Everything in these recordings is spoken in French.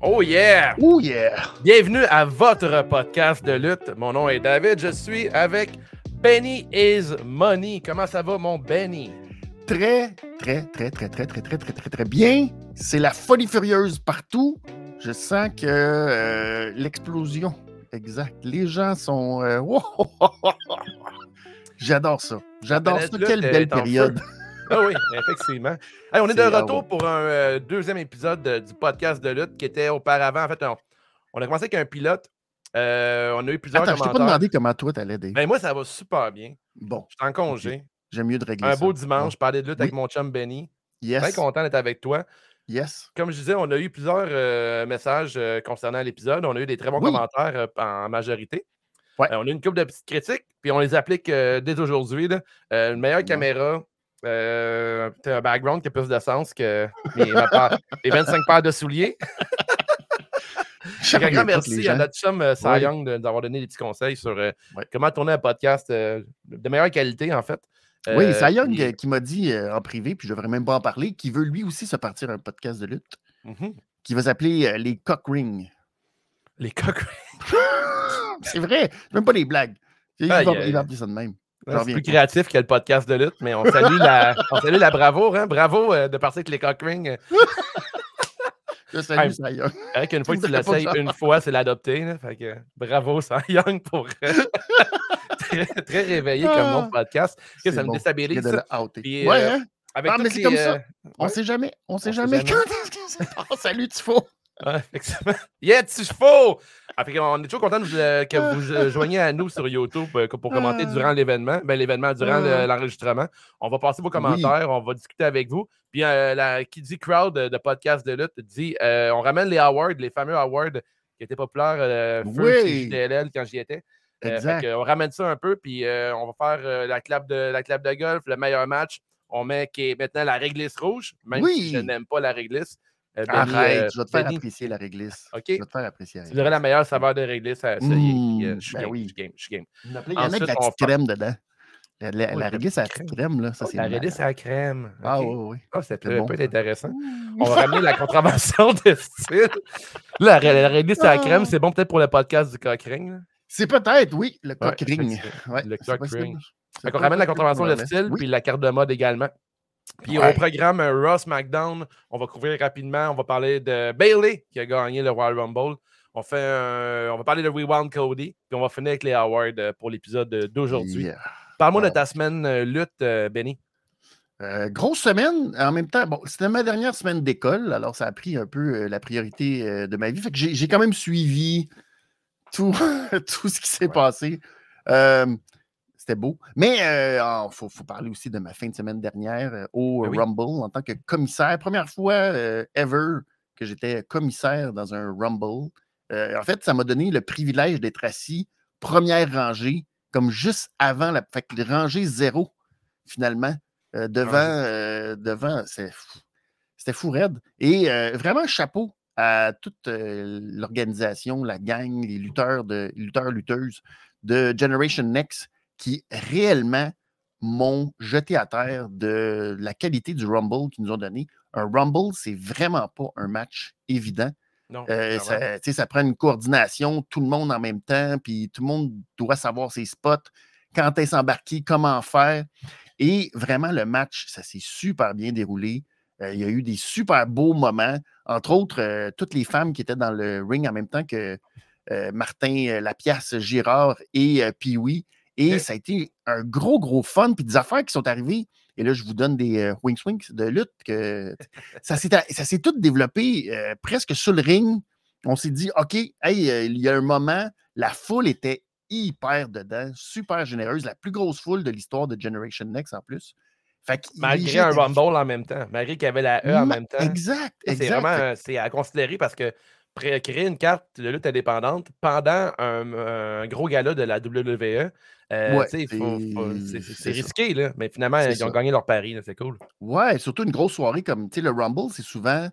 Oh yeah! Oh yeah! Bienvenue à votre podcast de lutte. Mon nom est David. Je suis avec Benny is Money. Comment ça va, mon Benny? Très, très, très, très, très, très, très, très, très, très bien. C'est la folie furieuse partout. Je sens que euh, l'explosion. Exact. Les gens sont. euh, J'adore ça. J'adore ça. Quelle belle période. Ah oui, effectivement. Hey, on est de retour ouais. pour un euh, deuxième épisode de- du podcast de lutte qui était auparavant. En fait, on, on a commencé avec un pilote. Euh, on a eu plusieurs Attends, je t'ai pas commentaires. demandé comment toi t'allais, Dave. Ben, moi, ça va super bien. Bon, Je suis en congé. j'aime mieux de régler Un ça. beau dimanche. Je parlais de lutte avec mon chum Benny. Très Yes. content d'être avec toi. Yes. Comme je disais, on a eu plusieurs euh, messages euh, concernant l'épisode. On a eu des très bons Oui. commentaires euh, en majorité. Ouais. Euh, on a eu une couple de petites critiques, puis on les applique euh, dès aujourd'hui. Euh, une meilleure Ouais. caméra, euh, t'as un background qui a plus de sens que mes, ma paire- les 25 paires de souliers. Je Un grand merci à notre chum Ouais. Young de- d'avoir donné des petits conseils sur euh, comment tourner un podcast euh, de meilleure qualité, en fait. Oui, puis- euh, qui m'a dit en privé, puis je devrais même pas en parler, qui veut lui aussi se partir un podcast de lutte, Mhm. qui va s'appeler Les Cock Rings. Les coques. C'est vrai, même pas des blagues. Il va, il va appeler ça de même. C'est plus créatif que le podcast de lutte, mais on salue la, on salue la bravo, hein? Bravo euh, de partir avec les cock rings. Je salue Hey, Cy Young. Avec une fois que tu l'essayes une fois, c'est l'adopter. bravo, Cy Young, pour euh, très, très réveillé comme nom de podcast. Que ça me déstabilise. Ça. Puis, ouais, euh, hein? Avec Ah, mais c'est comme ça. euh, On ouais. sait jamais. On sait sait jamais jamais. quand est-ce que ça passe. Salut, Tifo. Ouais, effectivement. Yeah, tu faux! Ah, fait qu'on est toujours content euh, que vous euh, joigniez à nous sur YouTube euh, pour commenter Ah. durant l'événement. Ben, l'événement, durant Ah. l'enregistrement. On va passer vos commentaires, on va discuter avec vous. Puis, euh, la, qui dit crowd de, podcast de lutte dit euh, on ramène les awards, les fameux awards qui étaient populaires euh, Oui. JDLL quand j'y étais. Exact. on ramène ça un peu, puis on va faire la, clap de, la clap de golf, le meilleur match. On met qui est maintenant la réglisse rouge, même si je Oui. n'aime pas la réglisse. Euh, Benny, Arrête, euh, je vais te faire Benny, apprécier la réglisse. OK. Je vais te faire apprécier la tu dirais la meilleure saveur de réglisse, Mmh, euh, je suis ben game, oui. je suis game, je suis game. Il y en a avec la on petite crème dedans. La, la- Oh, la la réglisse à la crème, là, ça, c'est La réglisse à la crème. Ah, oui, oui. Ah, ça C'est peut, bon, peut être intéressant. On va ramener la contravention de style. La, la réglisse à la crème, Ah. c'est bon peut-être pour le podcast du cockring. C'est peut-être, oui, le Ouais, cock ring. effectivement. Ouais, le c'est cock possible. ring. C'est Fait qu'on pas ramène la contravention de style, puis la carte de mode également. Puis au programme euh, Ross McDown, on va couvrir rapidement. On va parler de Bailey qui a gagné le Royal Rumble. On, fait un- on va parler de Rewound Cody. Puis on va finir avec les awards euh, pour l'épisode d'aujourd'hui. Yeah. Parle-moi de ta semaine euh, lutte, Benny. Euh, grosse semaine, en même temps, bon, c'était ma dernière semaine d'école, alors ça a pris un peu euh, la priorité euh, de ma vie. Fait que j'ai j'ai quand même suivi tout, tout ce qui s'est Ouais. passé. Euh, c'était beau. Mais il faut, faut parler aussi de ma fin de semaine dernière euh, au Ben oui. Rumble en tant que commissaire. Première fois euh, ever que j'étais commissaire dans un Rumble. Euh, en fait, ça m'a donné le privilège d'être assis première rangée, comme juste avant la fait que rangée zéro, finalement, euh, devant, euh, devant c'était fou raide. Et euh, vraiment, chapeau à toute euh, l'organisation, la gang, les lutteurs, de, lutteurs, lutteuses de Generation Next qui réellement m'ont jeté à terre de la qualité du Rumble qu'ils nous ont donné. Un Rumble, c'est vraiment pas un match évident. Non. Euh, ça, ça prend une coordination, tout le monde en même temps, puis tout le monde doit savoir ses spots, quand est s'embarquer, comment faire. Et vraiment, le match, ça s'est super bien déroulé. Euh, il y a eu des super beaux moments. Entre autres, euh, toutes les femmes qui étaient dans le ring en même temps que Martin Lapiace Girard et Pee-Wee. Et ça a été un gros, gros fun. Puis des affaires qui sont arrivées. Et là, je vous donne des euh, wings swings de lutte. Que ça s'est tout développé euh, presque sur le ring. On s'est dit, OK, hey, euh, il y a un moment, la foule était hyper dedans, super généreuse, la plus grosse foule de l'histoire de Generation Next en plus. Fait Malgré un Rumble en même temps. Malgré qu'il y avait la E en Ma- même temps. Exact, C'est vraiment euh, c'est à considérer parce que pré- créer une carte de lutte indépendante pendant un, un gros gala de la WWE, euh, Ouais, c'est- risqué, là. mais finalement, ils ont gagné leur pari, c'est cool. Ouais, surtout une grosse soirée comme, le Rumble, c'est souvent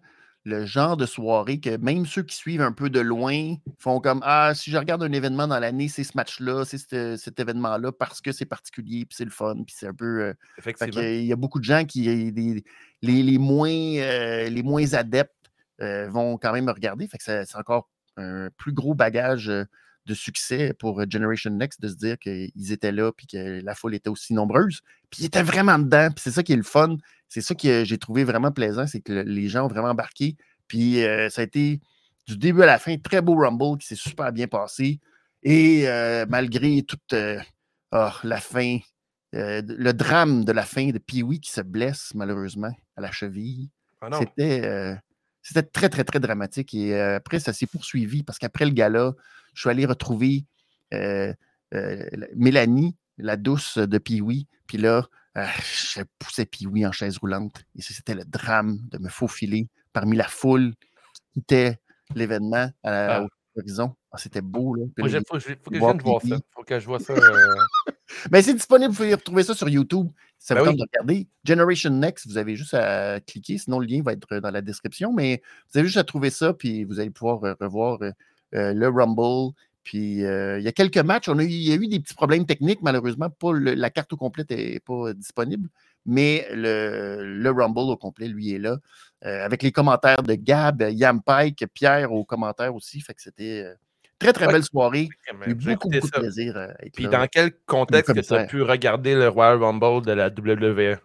le genre de soirée que même ceux qui suivent un peu de loin font comme Ah, si je regarde un événement dans l'année, c'est ce match-là, c'est ce- cet événement-là parce que c'est particulier, puis c'est le fun, puis c'est un peu. euh, Effectivement. il y a beaucoup de gens qui, des- les, les moins, euh, les moins adeptes, vont quand même me regarder. Fait que c'est encore un plus gros bagage de succès pour Generation Next de se dire qu'ils étaient là puis que la foule était aussi nombreuse. Puis ils étaient vraiment dedans. Puis c'est ça qui est le fun. C'est ça que j'ai trouvé vraiment plaisant, c'est que les gens ont vraiment embarqué. Puis ça a été du début à la fin, très beau Rumble qui s'est super bien passé. Et malgré toute oh, la fin, le drame de la fin de Pee-Wee qui se blesse malheureusement à la cheville, ah c'était c'était très, très, très dramatique. Et après, ça s'est poursuivi parce qu'après le gala, je suis allé retrouver Mélanie, la douce de Pee-Wee. Puis là, je poussais Pee-Wee en chaise roulante. Et c'était le drame de me faufiler parmi la foule qui quittait l'événement à, ah. l'horizon. Ah, c'était beau. Là. Il faut, que je vienne voir ça. faut que je vois ça. Euh. Ben, c'est disponible. Vous pouvez retrouver ça sur YouTube. Ça ben vous de regarder. Generation Next, vous avez juste à cliquer. Sinon, le lien va être dans la description. Mais vous avez juste à trouver ça. Puis vous allez pouvoir euh, revoir euh, le Rumble. Puis il y a quelques matchs. On a il y a eu des petits problèmes techniques. Malheureusement, pas la carte au complet n'est pas disponible. Mais le, le, Rumble au complet, lui, est là. avec les commentaires de Gab, Yam Pike, Pierre aux commentaires aussi. Fait que c'était Très, très belle soirée. J'ai eu beaucoup, beaucoup de plaisir. Euh, Puis dans quel contexte que tu as pu regarder le Royal Rumble de la WWE?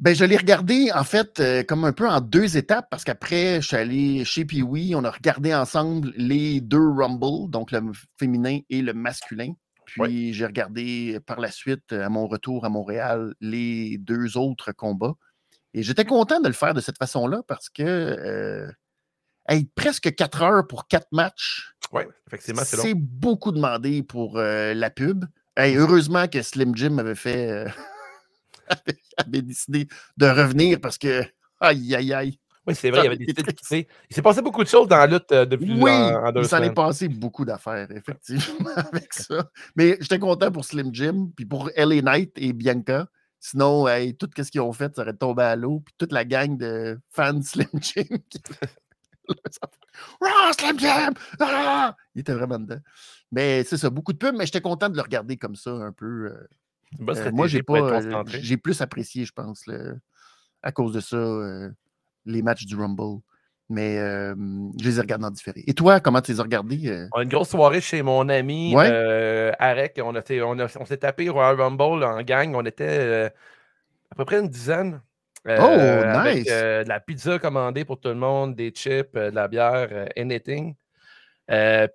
Ben, je l'ai regardé en fait euh, comme un peu en deux étapes parce qu'après, je suis allé chez Pee-Wee, on a regardé ensemble les deux Rumble, donc le féminin et le masculin. Puis j'ai regardé par la suite, à mon retour à Montréal, les deux autres combats. Et j'étais content de le faire de cette façon-là parce que euh, presque quatre heures pour quatre matchs. Oui, effectivement, c'est C'est beaucoup demandé pour euh, la pub. heureusement que Slim Jim avait fait. Avait décidé de revenir parce que. Aïe, aïe, aïe. Oui, c'est vrai, il avait décidé de Il s'est passé beaucoup de choses dans la lutte euh, depuis oui, en, deux il s'en est passé beaucoup d'affaires, effectivement, avec ça. Mais j'étais content pour Slim Jim, puis pour Ellie Knight et Bianca. Sinon, tout ce qu'ils ont fait, ça aurait tombé à l'eau. Puis toute la gang de fans Slim Jim ah, Slam Jam! Ah! Il était vraiment dedans. Mais c'est ça, beaucoup de pubs, mais j'étais content de le regarder comme ça un peu. Euh, moi, j'ai pas. j'ai plus apprécié, je pense, à cause de ça, euh, les matchs du Rumble. Mais je les ai regardés en différé. Et toi, comment tu les as regardés? On une grosse soirée chez mon ami Arek. On, on, s'est tapé Royal Rumble en gang. On était à peu près une dizaine. Euh, oh, nice! Euh, de la pizza commandée pour tout le monde, des chips, euh, de la bière, anything.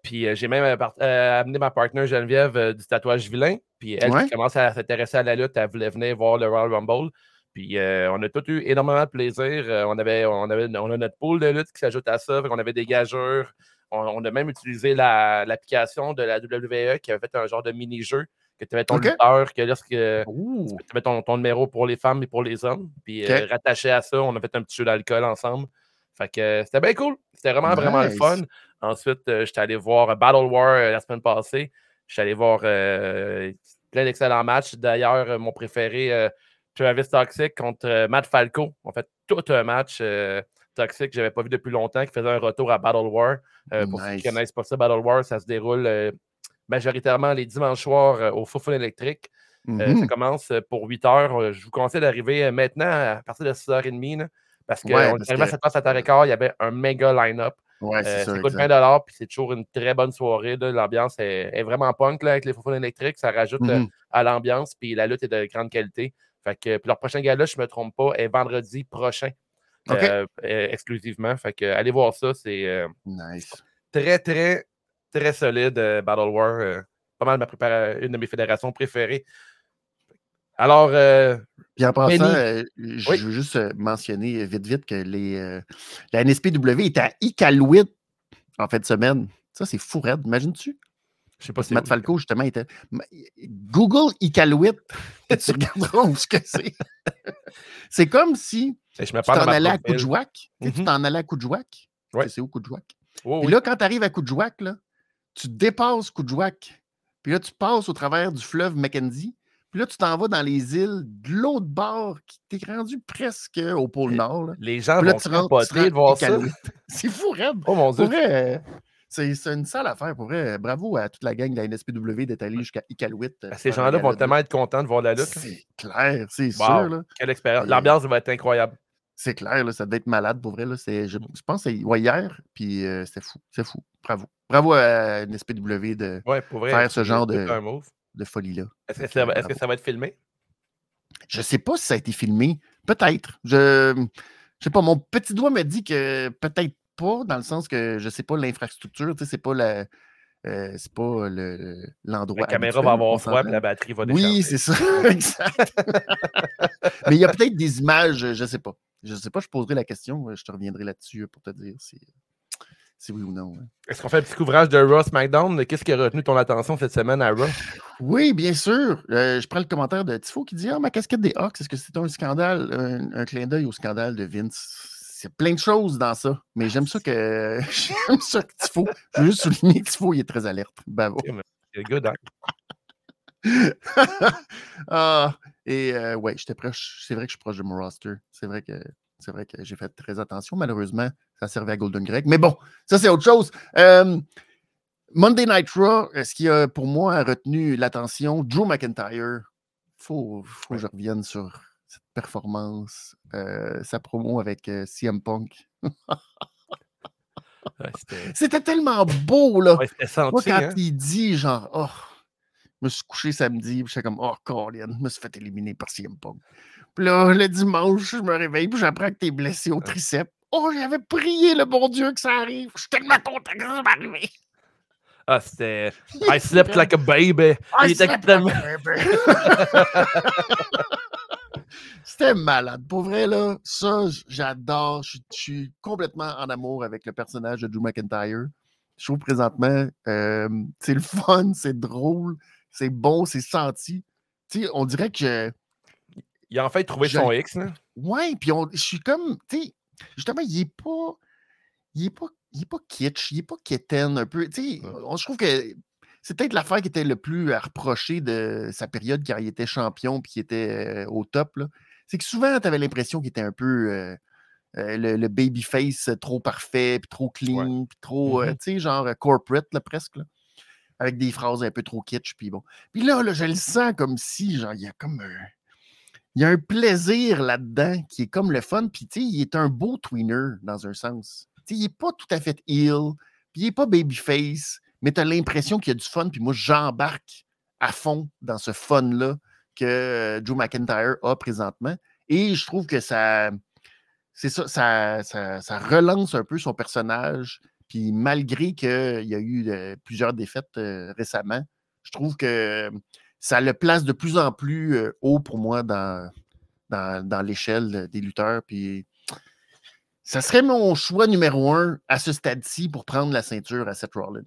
puis j'ai même amené ma partenaire Geneviève du tatouage vilain. Puis elle qui commence à s'intéresser à la lutte, elle voulait venir voir le Royal Rumble. Puis on a tous eu énormément de plaisir. on, avait, on, avait, on a notre pool de lutte qui s'ajoute à ça. On avait des gageurs. On, a même utilisé l'application de la WWE qui avait fait un genre de mini-jeu que tu avais ton lutteur, que lorsque tu avais ton, ton, numéro pour les femmes et pour les hommes. Puis euh, rattaché à ça, on a fait un petit jeu d'alcool ensemble. Fait que euh, c'était bien cool. C'était vraiment, vraiment le fun. Ensuite, euh, j'étais allé voir Battle War la semaine passée. J'étais allé voir plein d'excellents matchs. D'ailleurs, mon préféré, Travis Toxic contre Matt Falco. En fait, tout un match toxique que je n'avais pas vu depuis longtemps, qui faisait un retour à Battle War. Pour ceux qui ne connaissent pas ça, Battle War, ça se déroule majoritairement les dimanches soirs euh, au Foufoune électrique. Euh, ça mmh commence euh, pour 8 heures. Je vous conseille d'arriver maintenant à partir de 6h30 parce qu'on ouais, à cette place à Tarekar, il y avait un méga line-up. Ouais, ça coûte 20 puis c'est toujours une très bonne soirée. L'ambiance est, vraiment punk là, avec les Foufounes électriques. Ça rajoute mmh à l'ambiance, puis la lutte est de grande qualité. Fait que, puis leur prochain gala, je ne me trompe pas, est vendredi prochain. exclusivement. Fait que, allez voir ça. C'est très, très très solide, euh, Battle War. Euh, pas mal ma une de mes fédérations préférées. Alors. Euh, Puis en passant, je veux juste mentionner vite, vite que les, la NSPW est à Iqaluit en fin de semaine. Ça, c'est fou, Red. Imagines-tu? Je sais pas si Matt Falco, justement, était. Google Iqaluit, tu regarderas où ce que c'est. c'est comme si tu t'en allais à Coudjouac. Tu mm-hmm. t'en allais à Coudjouac. C'est où Coudjouac? Et là, quand tu arrives à Coudjouac, là, tu dépasses Koudjouak, puis là, tu passes au travers du fleuve Mackenzie, puis là, tu t'en vas dans les îles de l'autre bord, qui t'es rendu presque au pôle Nord. Les gens vont se de voir ça. C'est fou, Red. Oh mon Dieu. Euh, c'est une sale affaire. Pour vrai, bravo à toute la gang de la NSPW d'être allé jusqu'à Iqaluit. Euh, ben, ces gens-là vont tellement être contents de voir la lutte. C'est clair, c'est sûr. Là. Quelle expérience. L'ambiance va être incroyable. C'est clair, là, ça devait être malade pour vrai. Là. Je, je pense que c'est hier, puis euh, c'était fou. C'est fou. Bravo. Bravo à une SPW de faire ce genre de, de folie-là. Est-ce que, ça, est que ça va être filmé? Je ne sais pas si ça a été filmé. Peut-être. Je ne sais pas. Mon petit doigt me dit que peut-être pas, dans le sens que je ne sais pas l'infrastructure. Tu sais, c'est pas la. Euh, c'est pas l'endroit. la caméra va avoir froid et la batterie va décharger. Oui, c'est ça. exact. Mais il y a peut-être des images, je ne sais pas. Je ne sais pas, je poserai la question. Je te reviendrai là-dessus pour te dire si, si oui ou non. Hein. Est-ce qu'on fait un petit couvrage de Raw SmackDown? Qu'est-ce qui a retenu ton attention cette semaine à Raw? Oui, bien sûr. Euh, je prends le commentaire de Tifo qui dit Ah, ma casquette des Hawks, est-ce que c'est un scandale, un, clin d'œil au scandale de Vince? C'est plein de choses dans ça, mais j'aime ça que j'aime ça que Tifo. Je veux juste souligner que Tifo il est très alerte. Bravo. C'est good, hein? ah, et euh, ouais, j'étais proche. C'est vrai que je suis proche de mon roster. C'est vrai que c'est vrai que j'ai fait très attention. Malheureusement, ça servait à Golden Greg. Mais bon, ça, c'est autre chose. Monday Night Raw, ce qui a pour moi retenu l'attention, Drew McIntyre. Il faut, que je revienne sur cette performance, euh, sa promo avec euh, CM Punk. C'était tellement beau, là. Moi, quand hein. il dit, genre, oh, je me suis couché samedi, je suis comme, oh, Colin, je me suis fait éliminer par CM Punk. Puis là, le dimanche, je me réveille, puis j'apprends que t'es blessé au triceps. Oh, j'avais prié le bon Dieu que ça arrive. Je suis tellement content que ça m'arrive. Ah, c'était. I slept like a baby. I slept like a baby. c'était malade. Pour vrai, là, ça, j'adore. Je, suis complètement en amour avec le personnage de Drew McIntyre. Je trouve présentement, euh, c'est le fun, c'est drôle, c'est bon, c'est senti. Tu sais, on dirait que il a en fait trouvé son X. Là. Ouais, puis je suis comme, tu sais, justement, il est pas. Il est pas. Pas kitsch, il est pas quétaine un peu. Tu sais, je trouve que c'est peut-être l'affaire qui était le plus à reprocher de sa période quand il était champion puis qu'il était euh, au top. C'est que souvent, tu avais l'impression qu'il était un peu euh, euh, le, le babyface trop parfait, puis trop clean, puis trop, mm-hmm. tu sais, genre corporate là, presque. Là, avec des phrases un peu trop kitsch. Puis bon. Puis là, là, je le sens comme si, genre, il y a comme un il y a un plaisir là-dedans qui est comme le fun. Puis, tu il est un beau tweener dans un sens. Tu il n'est pas tout à fait ill, puis il n'est pas babyface, mais tu as l'impression qu'il y a du fun. Puis moi, j'embarque à fond dans ce fun-là que euh, Joe McIntyre a présentement. Et je trouve que ça, c'est ça, ça, ça, relance un peu son personnage. Puis malgré qu'il y a eu euh, plusieurs défaites euh, récemment, je trouve que ça le place de plus en plus haut pour moi dans, l'échelle des lutteurs. Puis ça serait mon choix numéro un à ce stade-ci pour prendre la ceinture à Seth Rollins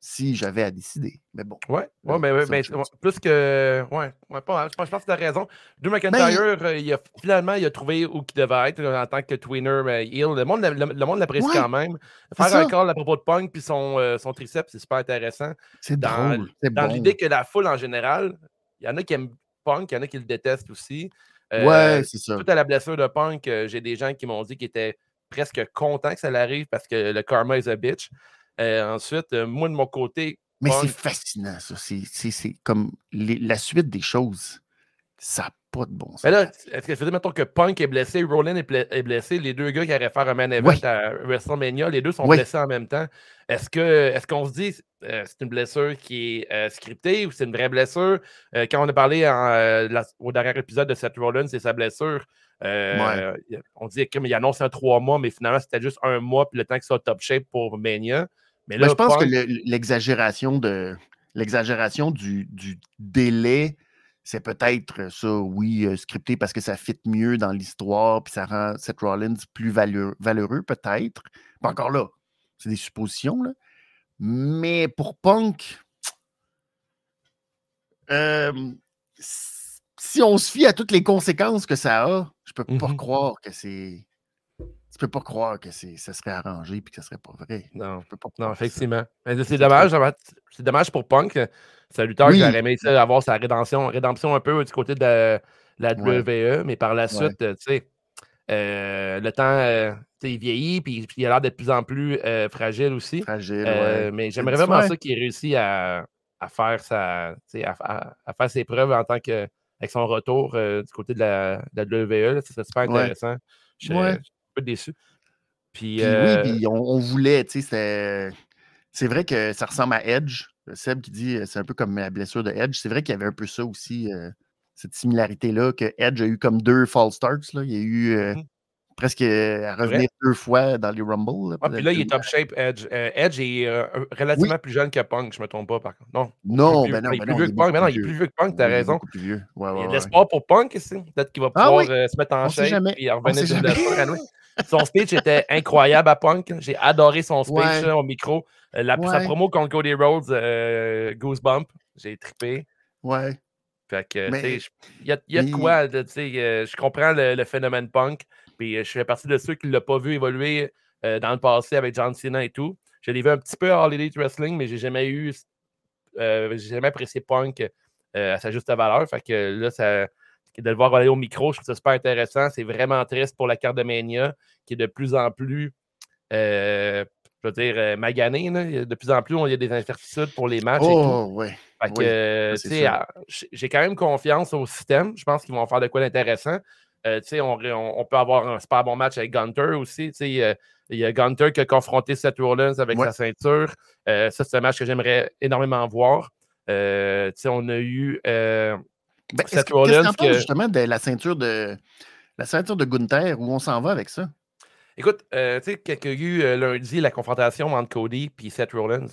si j'avais à décider. Mais bon. Ouais, ouais, mais, mais, plus que. Ouais, ouais pas, je pense que tu as raison. Drew McIntyre, euh, il a, finalement, il a trouvé où il devait être en tant que tweener mais Le monde, le, monde l'apprécie quand même. Faire un call à propos de Punk puis son, euh, son triceps, c'est super intéressant. C'est dans, dans l'idée que la foule en général, il y en a qui aiment Punk, il y en a qui le détestent aussi. Euh, ouais, c'est ça. Tout à la blessure de Punk, j'ai des gens qui m'ont dit qu'ils étaient presque contents que ça l'arrive parce que le karma is a bitch. Euh, ensuite, euh, moi, de mon côté. Mais c'est fascinant, ça. C'est comme la suite des choses. Ça n'a pas de bon sens. Mais là, est-ce que je mettons que Punk est blessé, Roland est, blessé, les deux gars qui allaient faire un man event à WrestleMania, les deux sont blessés en même temps. Est-ce qu'on est qu'on se dit euh, c'est une blessure qui est scriptée ou c'est une vraie blessure? quand on a parlé au dernier épisode de Seth Rollins, c'est sa blessure. On dit qu'il annonce un trois mois, mais finalement, c'était juste un mois, puis le temps qu'il soit top shape pour Mania. Mais je pense que l'exagération de l'exagération du, délai, c'est peut-être ça, oui, euh, scripté parce que ça fit mieux dans l'histoire, puis ça rend Seth Rollins plus valeureux, peut-être. Pas encore là, c'est des suppositions, là. Mais pour Punk, euh, si on se fie à toutes les conséquences que ça a, je peux pas mmh croire que c'est tu peux pas croire que ça serait arrangé et que ce serait pas vrai. Non, je peux pas non effectivement. C'est dommage, c'est dommage pour Punk. C'est un lutteur qui aurait aimé avoir sa rédemption, rédemption un peu du côté de la WWE, mais par la suite, tu sais, euh, le temps, euh, il vieillit, puis, il a l'air d'être de plus en plus euh, fragile aussi. Fragile, Mais j'aimerais vraiment ça qu'il réussisse à, à, faire sa, à, à, faire ses preuves en tant que avec son retour du côté de la, de la WWE. ça serait super intéressant. Je peu déçu. Puis, oui, euh, puis on, voulait, tu sais, c'est vrai que ça ressemble à Edge. Seb qui dit c'est un peu comme la blessure de Edge. C'est vrai qu'il y avait un peu ça aussi, cette similarité-là, que Edge a eu comme deux false starts. Là. Il y a eu mmh presque à revenir deux fois dans les Rumble. ah, puis là, il est top shape, Edge. Euh, Edge est euh, relativement plus jeune que Punk, je ne me trompe pas, par contre. Non, non, ben non, il est plus vieux que Punk. Mais non, il est plus vieux que Punk, tu as raison. Plus vieux. Ouais, ouais, il y a de l'espoir pour Punk ici. Peut-être qu'il va ah pouvoir euh, se mettre en shape et revenir d'une blessure Son speech était incroyable à Punk. J'ai adoré son speech au micro. La, Sa promo contre Cody Rhodes, Goosebump, j'ai trippé. Ouais. Fait que, il y a, y a de quoi, tu sais, je comprends le, phénomène punk, puis je fais partie de ceux qui ne l'ont pas vu évoluer dans le passé avec John Cena et tout. Je l'ai vu un petit peu à All Elite Wrestling, mais j'ai jamais eu, j'ai jamais apprécié punk à sa juste valeur. Fait que là, ça, de le voir aller au micro, je trouve ça super intéressant. C'est vraiment triste pour la carte de Mania, qui est de plus en plus, je veux dire, maganée. De plus en plus, il y a des incertitudes pour les matchs. Oh, ouais j'ai quand même confiance au système. Je pense qu'ils vont faire de quoi d'intéressant. Euh, on, peut avoir un super bon match avec Gunter aussi. il y a Gunter qui a confronté Seth Rollins avec sa ceinture. Euh, ça, c'est un match que j'aimerais énormément voir. Euh, on a eu ben, Seth Rollins. Qu justement de la ceinture de la ceinture de Gunther, où on s'en va avec ça? Écoute, tu sais, qu'il y a eu lundi la confrontation entre Cody et Seth Rollins.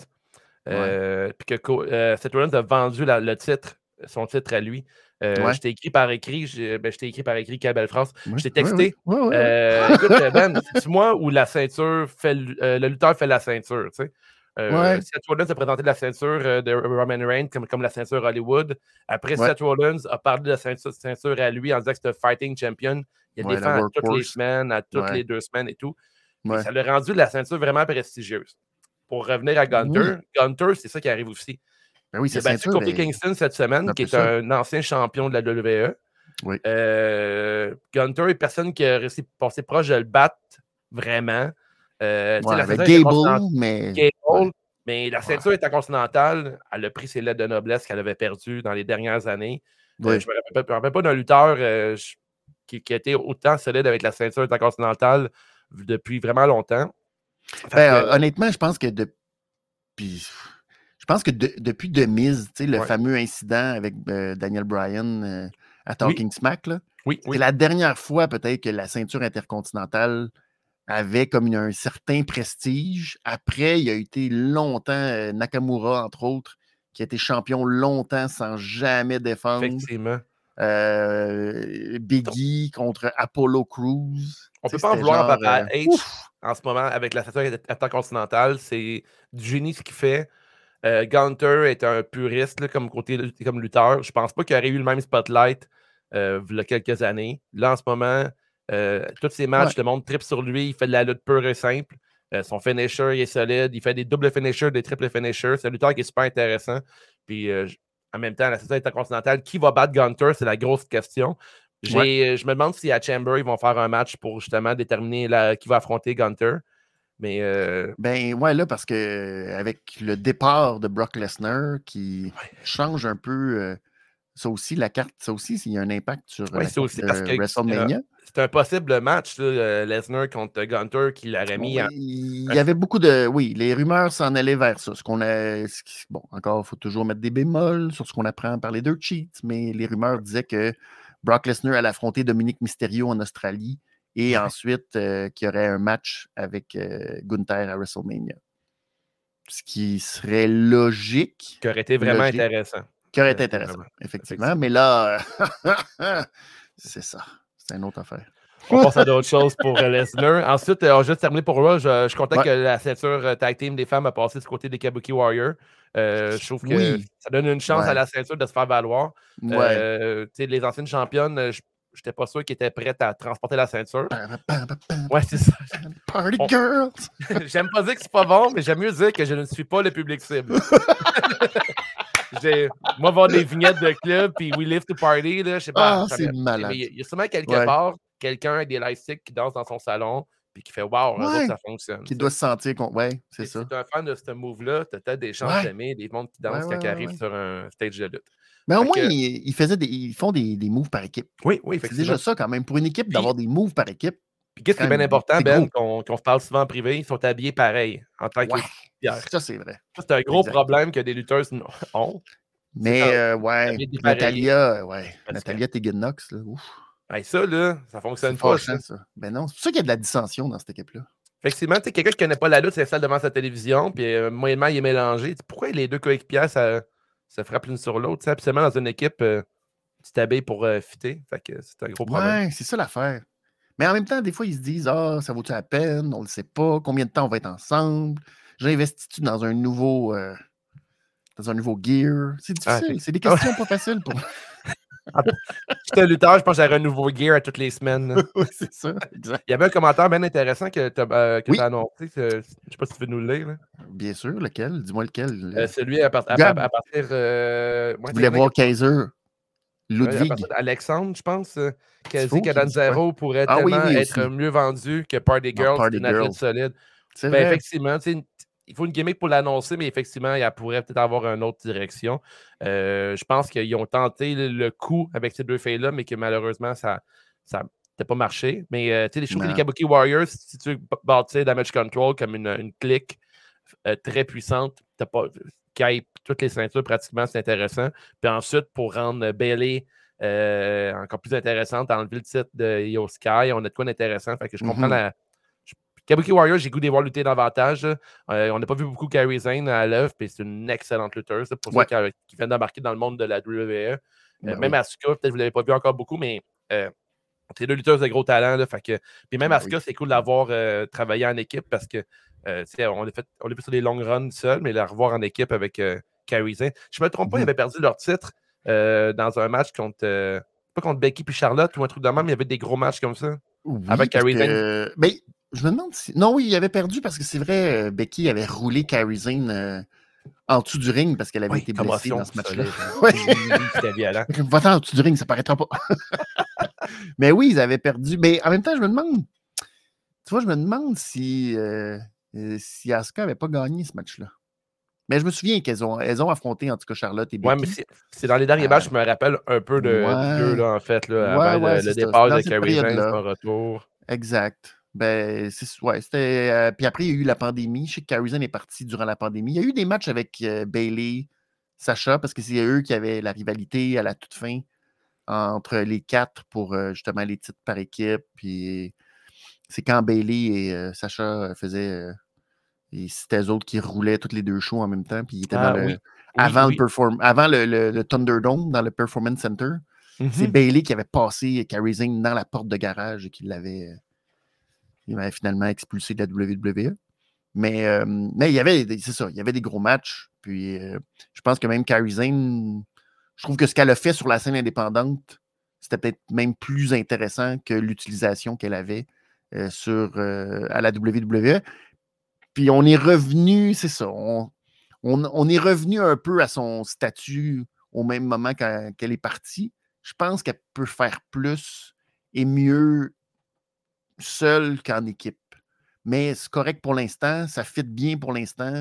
Euh, puis que euh, Seth Rollins a vendu le titre, son titre à lui. Euh, je t'ai écrit par écrit, ben, je t'ai écrit par écrit, quelle belle France. Je t'ai texté. écoute, Ben, c'est moi où la ceinture fait le lutteur fait la ceinture, tu sais. Seth Rollins a présenté la ceinture de Roman Reigns comme, comme la ceinture Hollywood. Après, Seth Rollins a parlé de la ceinture, ceinture, à lui en disant que c'était fighting champion. Il a défendu à toutes les semaines, à toutes les deux semaines et tout. Ça l'a rendu la ceinture vraiment prestigieuse pour revenir à Gunter, Gunter, c'est ça qui arrive aussi. Ben oui, c'est ça. battu Kofi Kingston cette semaine, qui est un ancien champion de la WWE. Oui. Euh, Gunter est personne qui a réussi à passer proche de le battre vraiment. Euh, ouais, la Gable, mais... Gable, mais la ceinture intercontinentale. Elle a pris ses lettres de noblesse qu'elle avait perdues dans les dernières années. Euh, je ne me, rappelle pas d'un lutteur euh, qui, été autant solide avec la ceinture intercontinentale depuis vraiment longtemps. Ben, honnêtement, je pense que depuis. Je pense que depuis The Miz, le fameux incident avec euh, Daniel Bryan à Talking Smack, c'est la dernière fois peut-être que la ceinture intercontinentale avait comme un certain prestige. Après, il y a été longtemps euh, Nakamura, entre autres, qui a été champion longtemps sans jamais défendre. Effectivement. Biggie contre Apollo Crews. On peut pas en vouloir à H en ce moment avec la ceinture intercontinentale. C'est du génie ce qu'il fait. Euh, Gunter est un puriste comme côté comme lutteur. Je pense pas qu'il aurait eu le même spotlight euh, il y a quelques années. Là, en ce moment, euh, tous ses matchs, ouais. le monde trip sur lui. Il fait de la lutte pure et simple. Euh, son finisher il est solide. Il fait des doubles finishers, des triples finishers. C'est un lutteur qui est super intéressant. Puis en même temps, la ceinture intercontinentale, qui va battre Gunter? C'est la grosse question. Euh, je me demande si à Chamber, ils vont faire un match pour justement déterminer qui va affronter Gunter. Mais euh, Ben ouais, là, parce que avec le départ de Brock Lesnar qui change un peu euh, ça aussi, la carte, ça aussi, il y a un impact sur ouais, aussi, parce que, WrestleMania. C'est un possible match, Lesnar contre Gunter qui l'aurait mis. Il y avait beaucoup de. Oui, les rumeurs s'en allaient vers ça. Ce qu'on a. Bon, encore, il faut toujours mettre des bémols sur ce qu'on apprend par les deux cheats, mais les rumeurs disaient que Brock Lesnar allait affronter Dominique Mysterio en Australie et ensuite euh, qu'il y aurait un match avec euh, Gunther à WrestleMania. Ce qui serait logique. Qui aurait été vraiment intéressant. Qui aurait été intéressant, effectivement. Mais là, c'est ça. C'est une autre affaire. On passe à d'autres choses pour euh, Lesnar. Ensuite, on va juste terminer pour Raw. Je, suis content que la ceinture tag team des femmes a passé du côté des Kabuki Warriors. Euh, je trouve que ça donne une chance à la ceinture de se faire valoir. Euh, les anciennes championnes, je n'étais pas sûr qu'elles étaient prêtes à transporter la ceinture. Ouais, c'est ça. Party girls! J'aime pas dire que c'est pas bon, mais j'aime mieux dire que je ne suis pas le public cible. moi, voir des vignettes de club, puis We Live to Party, là, je sais pas. Ah, c'est malade. Il y, a sûrement quelque part quelqu'un avec des lightsticks qui danse dans son salon, puis qui fait Wow, ça fonctionne. Qui doit se sentir qu'on. Ouais, c'est ça. Si tu es un fan de ce move-là, tu as peut-être des chances d'aimer des mondes qui dansent quand ils arrivent sur un stage de lutte. Mais au moins, ils, faisaient des, ils font des, des, moves par équipe. Oui, oui, C'est déjà ça quand même. Pour une équipe, d'avoir des moves par équipe. Puis qu'est-ce qui est bien important, Ben, qu'on se parle souvent en privé, ils sont habillés pareil en tant que Ça, c'est vrai. C'est un gros problème que des lutteurs ont. Mais euh, ouais, Natalia, ouais, Natalia Tegan-Nox, là, ouf. ça, là, ça fonctionne pas. Ça. Ben non, c'est pour ça qu'il y a de la dissension dans cette équipe-là. Effectivement, tu quelqu'un qui ne connaît pas la lutte, c'est celle devant sa télévision, puis euh, moyennement, il est mélangé. pourquoi les deux coéquipiers, ça, ça frappe l'une sur l'autre? Absolument, dans une équipe, euh, tu t'habilles pour euh, fitter. Fait que c'est un gros problème. Ouais, c'est ça l'affaire. Mais en même temps, des fois, ils se disent Ah, ça vaut-tu la peine? On ne le sait pas. Combien de temps on va être ensemble? J'investis-tu dans un nouveau euh, dans un nouveau gear? C'est ah, difficile. c'est des questions pas faciles pour J'étais un lutteur, je pense que j'aurais un nouveau gear à toutes les semaines. oui, c'est ça. Exact. Il y avait un commentaire bien intéressant que tu as, euh, annoncé. Je ne sais pas si tu veux nous le lire. Bien sûr, lequel? Dis-moi lequel. Euh, celui à, partir. À, partir euh, moi, voulais voir Kaiser. Ludwig. Alexandre, je pense, qui a dit que pourrait ah tellement être mieux vendu que Party Girls, Party une solide. C'est ben, Effectivement, il faut une gimmick pour l'annoncer, mais effectivement, il pourrait peut-être avoir une autre direction. Euh, je pense qu'ils ont tenté le, coup avec ces deux filles-là, mais que malheureusement, ça n'a pas marché. Mais euh, tu sais, les choses les Kabuki Warriors, si tu veux bâtir Damage Control comme une, une clique euh, très puissante, pas, qui aille toutes les ceintures pratiquement, c'est intéressant. Puis ensuite, pour rendre Bailey encore plus intéressante, enlever le titre de Yo Sky, on a de quoi d'intéressant. Fait que je comprends mm-hmm. la Kabuki Warriors, j'ai goût de voir lutter davantage. Euh, on n'a pas vu beaucoup Kairi Zane à l'œuvre, puis c'est une excellente lutteuse pour ceux qui, viennent d'embarquer dans le monde de la WWE. Euh, ben même Asuka, peut-être que vous ne l'avez pas vu encore beaucoup, mais euh, c'est deux lutteuses de gros talent. Là, fait que... Puis même ben Asuka, c'est cool d'avoir travaillé en équipe parce que on l'a fait, on fait sur des longues runs seul, mais la revoir en équipe avec Kairi Zane. Je ne me trompe pas, ils mm-hmm. avaient perdu leur titre dans un match contre. pas contre Becky puis Charlotte ou un truc de même, il y avait des gros matchs comme ça. avec Kairi Zane. Mais je me demande si. Non, oui, il avait perdu parce que c'est vrai, euh, Becky avait roulé Kairi Zane euh, en dessous du ring parce qu'elle avait été blessée dans ce match-là. oui, c'était violent. Va-t'en en dessous du ring, ça paraîtra pas. Mais oui, ils avaient perdu. Mais en même temps, je me demande. Tu vois, je me demande si, euh, si Asuka n'avait pas gagné ce match-là. Mais je me souviens qu'elles ont, elles ont affronté, en tout cas, Charlotte et Becky. Oui, mais c'est dans les derniers matchs, je me rappelle un peu de ouais. là, en fait, là, avant le, départ de Kairi Zane, son retour. Exact. Ben, c'est ouais, c'était. Euh, puis après, il y a eu la pandémie. Je sais que Carrison est parti durant la pandémie. Il y a eu des matchs avec euh, Bailey, Sacha, parce que c'est eux qui avaient la rivalité à la toute fin entre les quatre pour euh, justement les titres par équipe. Puis c'est quand Bailey et Sacha faisaient. Et c'était eux autres qui roulaient toutes les deux shows en même temps. Puis ils étaient dans ah le, avant, Le perform, avant le, Thunderdome, dans le Performance Center. C'est mmh Bailey qui avait passé Carrison dans la porte de garage et qui l'avait m'avait finalement expulsé de la WWE. Mais, euh, mais il y avait, c'est ça, il y avait des gros matchs. Puis euh, je pense que même Kairi Zane, je trouve que ce qu'elle a fait sur la scène indépendante, c'était peut-être même plus intéressant que l'utilisation qu'elle avait euh, sur, à la WWE. Puis on est revenu, c'est ça, on, on, est revenu un peu à son statut au même moment qu'elle est partie. Je pense qu'elle peut faire plus et mieux seul qu'en équipe. Mais c'est correct pour l'instant, ça fit bien pour l'instant.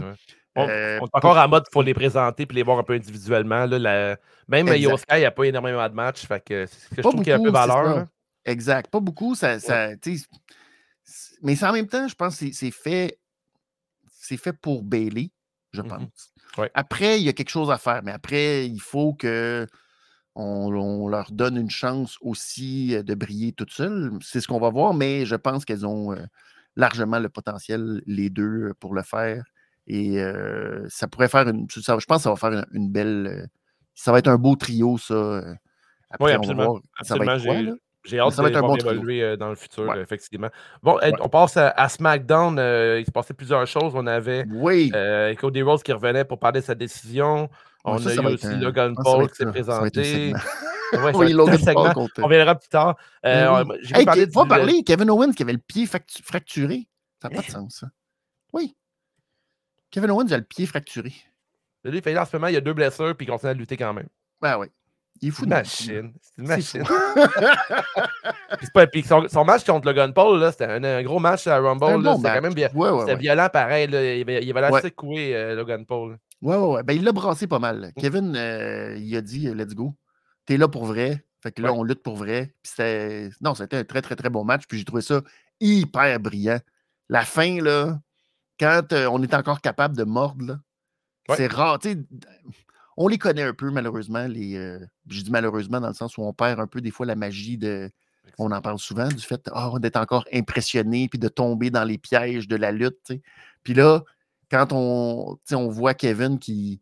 Euh, on, est encore en mode il faut les présenter et les voir un peu individuellement. Là, Même Yosuke, il n'y a pas énormément de matchs. Fait que, je trouve qu'il y a un peu de valeur. Exact. Pas beaucoup. Ça, ça mais en même temps, je pense que c'est fait, fait pour Bailey, je mmh pense. Après, il y a quelque chose à faire, mais après, il faut que on, leur donne une chance aussi de briller toutes seules. C'est ce qu'on va voir, mais je pense qu'elles ont largement le potentiel, les deux, pour le faire. Et ça pourrait faire une. je pense que ça va faire une, belle. ça va être un beau trio, ça. oui, absolument. J'ai hâte de voir évoluer dans le futur, effectivement. Bon, on passe à, SmackDown. il se passait plusieurs choses. On avait oui. Cody Rose qui revenait pour parler de sa décision. On a eu aussi Logan Paul qui s'est présenté. oui, Logan Paul On verra plus tard. Euh, hey, parler va parler, Kevin Owens qui avait le pied fracturé. Ça n'a pas de sens, ça. Oui. Kevin Owens a le pied fracturé. Lui, il en ce moment, il y a deux blessures, puis il continue à lutter quand même. Ben oui. Il est fou de machine. C'est une machine. pas, puis son, son, match contre Logan Paul, c'était un, un, gros match à Rumble. C'était quand même bien. c'était violent pareil. Là. Il, avait, il avait l'air secoué, euh, Logan Paul. Ouais, ouais, ouais. Ben, il l'a brassé pas mal. Mmh. Kevin, euh, il a dit Let's go. T'es là pour vrai. Fait que là, on lutte pour vrai. Puis. Non, c'était un très, très, très bon match. Puis j'ai trouvé ça hyper brillant. La fin, là, quand on est encore capable de mordre, c'est rare. On les connaît un peu, malheureusement. Les, je dis malheureusement dans le sens où on perd un peu des fois la magie de. On en parle souvent du fait oh, d'être encore impressionné puis de tomber dans les pièges de la lutte. Puis là, quand on, on voit Kevin qui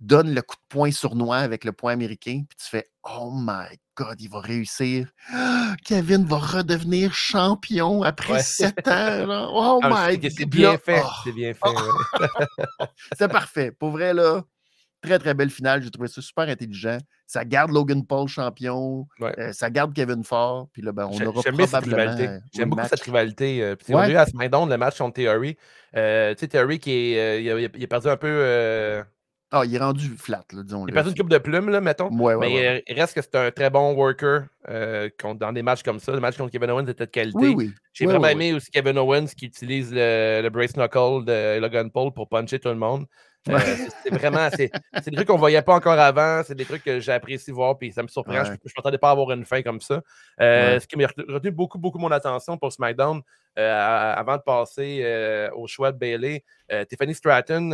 donne le coup de poing sournois avec le poing américain, puis tu fais Oh my God, il va réussir. Kevin va redevenir champion après sept ans. Oh ah, my God. C'est bien fait. Oh. C'est bien fait. c'est parfait. Pour vrai, là, très, très belle finale. J'ai trouvé ça super intelligent. Ça garde Logan Paul champion. Euh, ça garde Kevin Ford. Puis là, ben, on aura probablement. J'aime beaucoup cette rivalité. Euh, puis on a eu à SmackDown le match contre Theory. Euh, tu sais, Theory qui est, il, a, il, a, perdu un peu ah, il est rendu flat, là, disons. Il passe une coupe de plumes, là, mettons. Ouais, mais il reste que c'est un très bon worker dans des matchs comme ça. Le match contre Kevin Owens était de qualité. Oui, oui. J'ai vraiment aimé aussi Kevin Owens qui utilise le, le brace knuckle de Logan Paul pour puncher tout le monde. Euh, c'est vraiment, c'est des trucs qu'on ne voyait pas encore avant. C'est des trucs que j'apprécie voir, puis ça me surprend. Je ne m'attendais pas à avoir une fin comme ça. Euh, ce qui m'a retenu beaucoup, beaucoup mon attention pour SmackDown, euh, avant de passer au choix de Bailey, Tiffany Stratton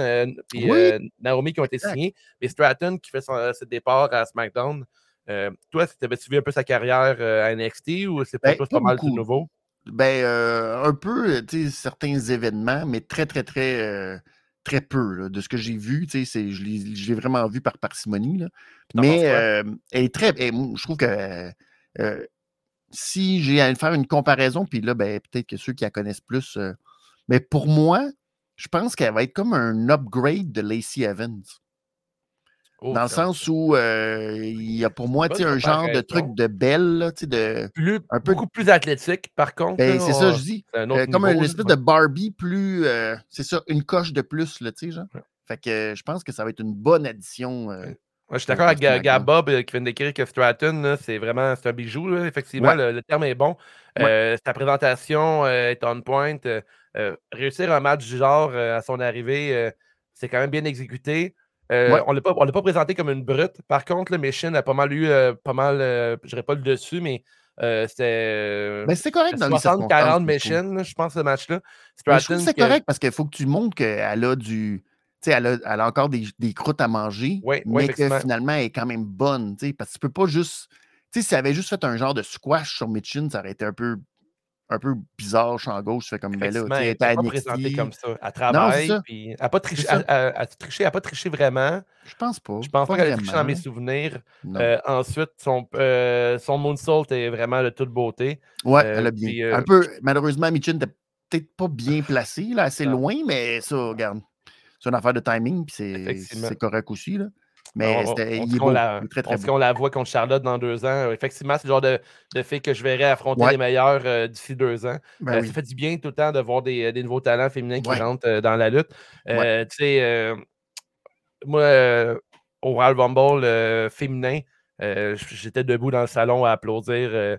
et Naomi qui ont été signés, mais Stratton qui fait son, départ à SmackDown. toi, avais-tu vu un peu sa carrière à NXT ou c'est pas, ben, pas mal du nouveau? Ben, un peu, tu sais, certains événements, mais très, très, très très peu de ce que j'ai vu. Je l'ai vraiment vu par parcimonie. Là. Mais elle est très. je trouve que si j'ai à faire une comparaison, puis là, ben, peut-être que ceux qui la connaissent plus, mais pour moi, je pense qu'elle va être comme un upgrade de Lacey Evans. Oh, dans le sens où il y a pour moi un genre de truc de belle, de, un peu... beaucoup plus athlétique, par contre. Ben, c'est ça, je dis. comme un espèce de Barbie plus. c'est ça, une coche de plus, là, tu sais, genre. Fait que je pense que ça va être une bonne addition. je suis d'accord avec Gab Bob qui vient d'écrire que Stratton, c'est vraiment un bijou. effectivement, le, terme est bon. sa présentation est on point. réussir un match du genre à son arrivée, c'est quand même bien exécuté. Euh, on ne l'a pas présenté comme une brute. Par contre, le Mission a pas mal eu, euh, pas mal, euh, je dirais pas le dessus, mais c'était. Mais c'est correct dans 60-40 Mission, je pense, ce match-là. Je trouve que c'est correct parce qu'il faut que tu montres qu'elle a du. Elle a, elle a encore des, des, croûtes à manger, mais que finalement, elle est quand même bonne. Parce que tu peux pas juste. Tu sais, si elle avait juste fait un genre de squash sur Mitchin, ça aurait été un peu un peu bizarre, champ gauche, fait comme, ben là, tu sais, pas présenté comme ça. Elle travaille, puis elle n'a pas triché, elle, elle, pas triché vraiment. Je pense pas. Je pense pas, qu'elle a triché dans mes souvenirs. Euh, ensuite, son, euh, son moonsault est vraiment de toute beauté. Ouais, euh, elle a bien. un peu, malheureusement, Michin n'était peut-être pas bien placé, là, assez loin, mais ça, regarde, c'est une affaire de timing, puis c'est correct aussi, là. Mais c'était, il est la, très, très bon. la voit contre Charlotte dans deux ans. Effectivement, c'est le genre de, de fait que je verrais affronter les meilleurs euh, d'ici deux ans. Ben euh, ça fait du bien tout le temps de voir des, des nouveaux talents féminins qui rentrent euh, dans la lutte. tu sais, moi, au Royal Rumble féminin, j'étais debout dans le salon à applaudir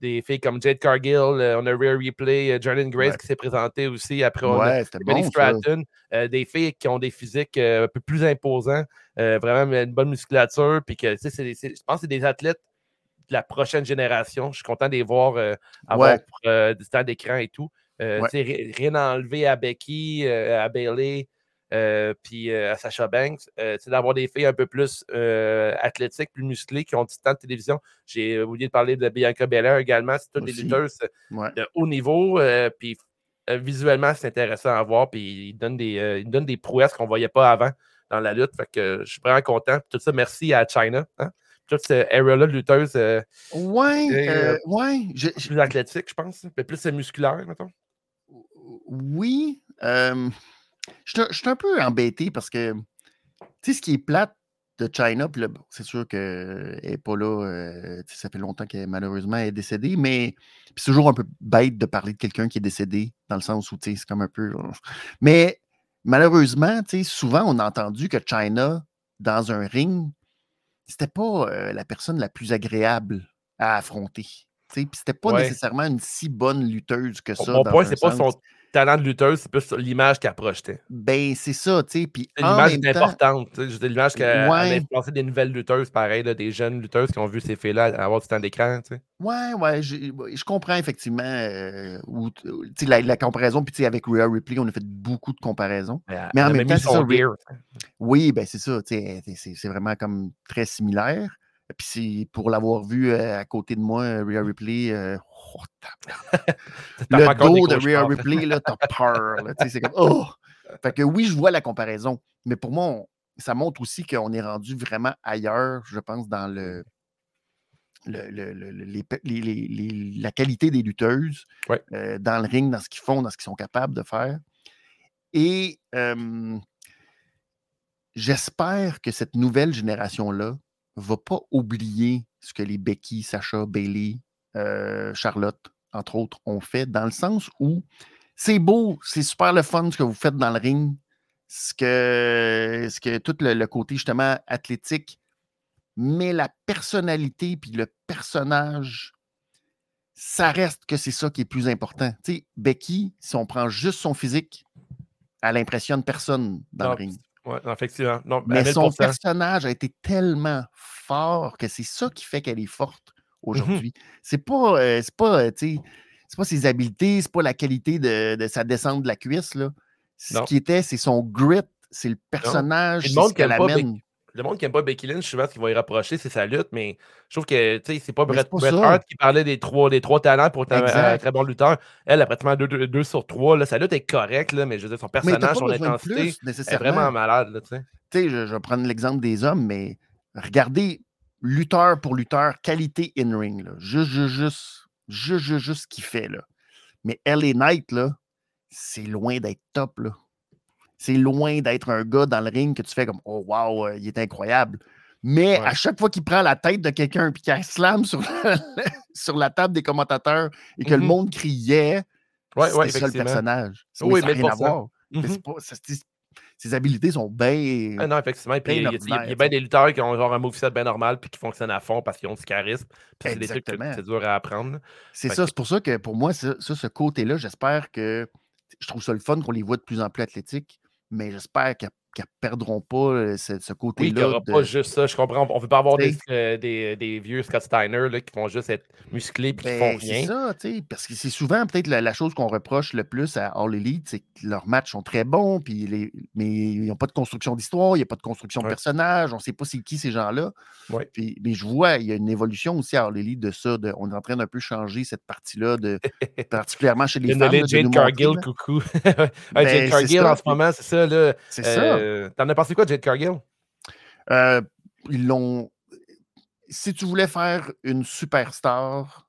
des filles comme Jade Cargill, on a Rare Replay, Jordan Grace qui s'est présentée aussi après ouais, Benny Stratton, des filles qui ont des physiques un peu plus imposants, vraiment une bonne musculature, puis que je pense que c'est des athlètes de la prochaine génération. Je suis content de les voir avoir du temps d'écran et tout. Rien à enlever à Becky, à Bailey, euh, puis euh, à Sacha Banks, euh, c'est d'avoir des filles un peu plus athlétiques, plus musclées, qui ont du temps de télévision. J'ai oublié de parler de Bianca Belair également. C'est toutes des lutteuses de haut niveau. puis visuellement, c'est intéressant à voir. Puis ils donnent des, ils donnent des prouesses qu'on ne voyait pas avant dans la lutte. Fait que je suis vraiment content. Tout ça, merci à China. Hein? Toute cette era-là de lutteuse. ouais, ouais. Plus athlétique, je pense. Mais plus musculaire, mettons. Oui. Je suis un peu embêté parce que, tu sais, ce qui est plate de China, puis c'est sûr qu'elle n'est pas là, euh, ça fait longtemps qu'elle malheureusement est décédée, mais c'est toujours un peu bête de parler de quelqu'un qui est décédé, dans le sens où, c'est comme un peu... Mais malheureusement, souvent, on a entendu que China, dans un ring, c'était pas euh, la personne la plus agréable à affronter. Puis c'était pas nécessairement une si bonne lutteuse que ça. Mon point, c'est pas son talent de lutteuse, c'est plus l'image qu'elle projetait. Ben, c'est ça, tu sais. Puis l'image est importante. L'image qu'elle a influencé des nouvelles lutteuses, pareil, des jeunes lutteuses qui ont vu ces filles-là avoir du temps d'écran. Ouais, ouais, je comprends effectivement euh, la, la, comparaison. Puis avec Rhea Ripley, on a fait beaucoup de comparaisons. Mais, en même temps, c'est ça. Oui, ben c'est ça. C'est vraiment comme très similaire. Puis pour l'avoir vu euh, à côté de moi, Rhea Ripley, euh, oh, le dos de Rhea Ripley, là, t'as peur. c'est comme, oh! Fait que oui, je vois la comparaison. Mais pour moi, ça montre aussi qu'on est rendu vraiment ailleurs, je pense, dans le, la qualité des lutteuses, euh, dans le ring, dans ce qu'ils font, dans ce qu'ils sont capables de faire. Et j'espère que cette nouvelle génération-là va pas oublier ce que les Becky, Sacha, Bailey, euh, Charlotte, entre autres, ont fait, dans le sens où c'est beau, c'est super le fun ce que vous faites dans le ring, ce que, ce que tout le, côté justement athlétique, mais la personnalité puis le personnage, ça reste que c'est ça qui est plus important. Tu sais, Becky, si on prend juste son physique, elle impressionne personne dans le ring. Oui, effectivement. Non, mais son personnage a été tellement fort que c'est ça qui fait qu'elle est forte mmh aujourd'hui. C'est pas, euh, c'est pas, euh, c'est pas ses habiletés, c'est pas la qualité de, sa descente de la cuisse. Là. Ce qui était, c'est son grit, c'est le personnage, c'est ce qu'elle amène le monde qui n'aime pas Becky Lynch, souvent, ce qu'il va y rapprocher, c'est sa lutte, mais je trouve que c'est pas Bret, Hart qui parlait des trois, des trois talents pour être un, très bon lutteur. Elle a pratiquement 2 sur 3. Sa lutte est correcte, mais je veux dire, son personnage, son intensité est vraiment malade. Là, je, je vais prendre l'exemple des hommes, mais regardez lutteur pour lutteur, qualité in-ring. Juste, juste, juste, juste, juste, juste ce qu'il fait. Là. Mais LA Knight, là, c'est loin d'être top. Là c'est loin d'être un gars dans le ring que tu fais comme Oh wow, euh, il est incroyable. Mais à chaque fois qu'il prend la tête de quelqu'un et qu'il slam sur la, sur la table des commentateurs et que le mmh monde criait, ouais, c'est ça le personnage. oui, mais rien à voir. Mmh ses habilités sont bien. Ah non, effectivement. il y, a, bien des lutteurs qui ont genre un moveset bien normal puis qui fonctionnent à fond parce qu'ils ont du charisme. C'est des trucs que c'est dur à apprendre. C'est ça, c'est pour ça que pour moi, ça, ce côté-là, j'espère que je trouve ça le fun qu'on les voit de plus en plus athlétiques mais j'espère qu'il qu'elles ne perdront pas ce, côté-là. Oui, il n'y aura pas juste ça. Je comprends. On ne veut pas avoir des, euh, des, des, vieux Scott Steiner là, qui vont juste être musclés et qui ne font ben, rien. C'est ça, parce que c'est souvent peut-être la, chose qu'on reproche le plus à All Elite, c'est que leurs matchs sont très bons, puis les, mais ils n'ont pas de construction d'histoire, il n'y a pas de construction de personnage, on ne sait pas c'est qui ces gens-là. Puis, mais je vois, il y a une évolution aussi à All Elite de ça. De, on est en train d'un peu changer cette partie-là, de, particulièrement chez les femmes. Jade Cargill, coucou. Jade ben, Cargill en ce moment, c'est ça. C'est ça. Euh, t'en as pensé quoi, Jade Cargill? Euh, ils l'ont. Si tu voulais faire une superstar,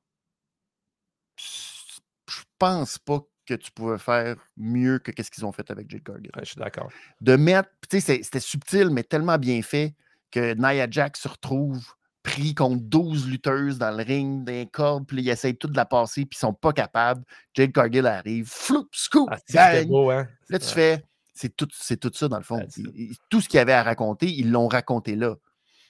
je pense pas que tu pouvais faire mieux que ce qu'ils ont fait avec Jade Cargill. je suis d'accord. De mettre, tu sais, c'était subtil, mais tellement bien fait que Nia Jax se retrouve pris contre 12 lutteuses dans le ring, d'un corps, puis ils essayent tout de la passer, puis ils sont pas capables. Jade Cargill arrive, floup, scoop, ah, beau, hein? Là, tu fais, c'est tout, tout ça, dans le fond. tout ce qu'il y avait à raconter, ils l'ont raconté là.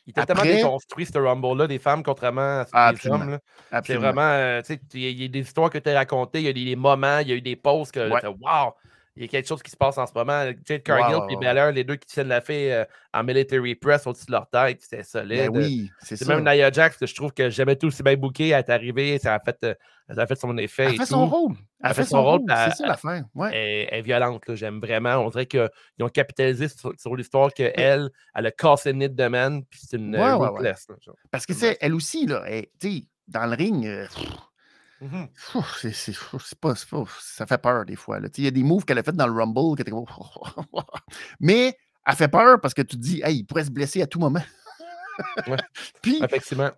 Il a tellement déconstruit ce Rumble-là des femmes, contrairement à ce hommes. C'est vraiment, euh, tu sais, il y a des histoires que tu as racontées, il y a des moments, il y a eu des pauses que ouais. wow, il y a quelque chose qui se passe en ce moment. Jade Cargill et Belair, les deux qui tiennent la fée euh, en military press au-dessus de leur tête, c'était solide. Ben oui, c'est même Nia Jax, que je trouve que jamais tout aussi bien booké, elle est arrivée, ça a fait, euh, ça a fait son effet. Elle a fait son rôle. Elle, a fait, son, rôle. C'est ça la fin. Ouais. Elle, est violente, j'aime vraiment. On dirait qu'ils ont capitalisé sur, l'histoire qu'elle, elle, elle a cassé le nid de man, puis c'est une ouais, ouais, Parce que c'est elle aussi, là, elle, dans le ring. Euh, C'est pas, ça fait peur des fois. Il y a des moves qu'elle a fait dans le Rumble qui étaient Mais elle fait peur parce que tu te dis, hey, il pourrait se blesser à tout moment. ouais. Puis, effectivement.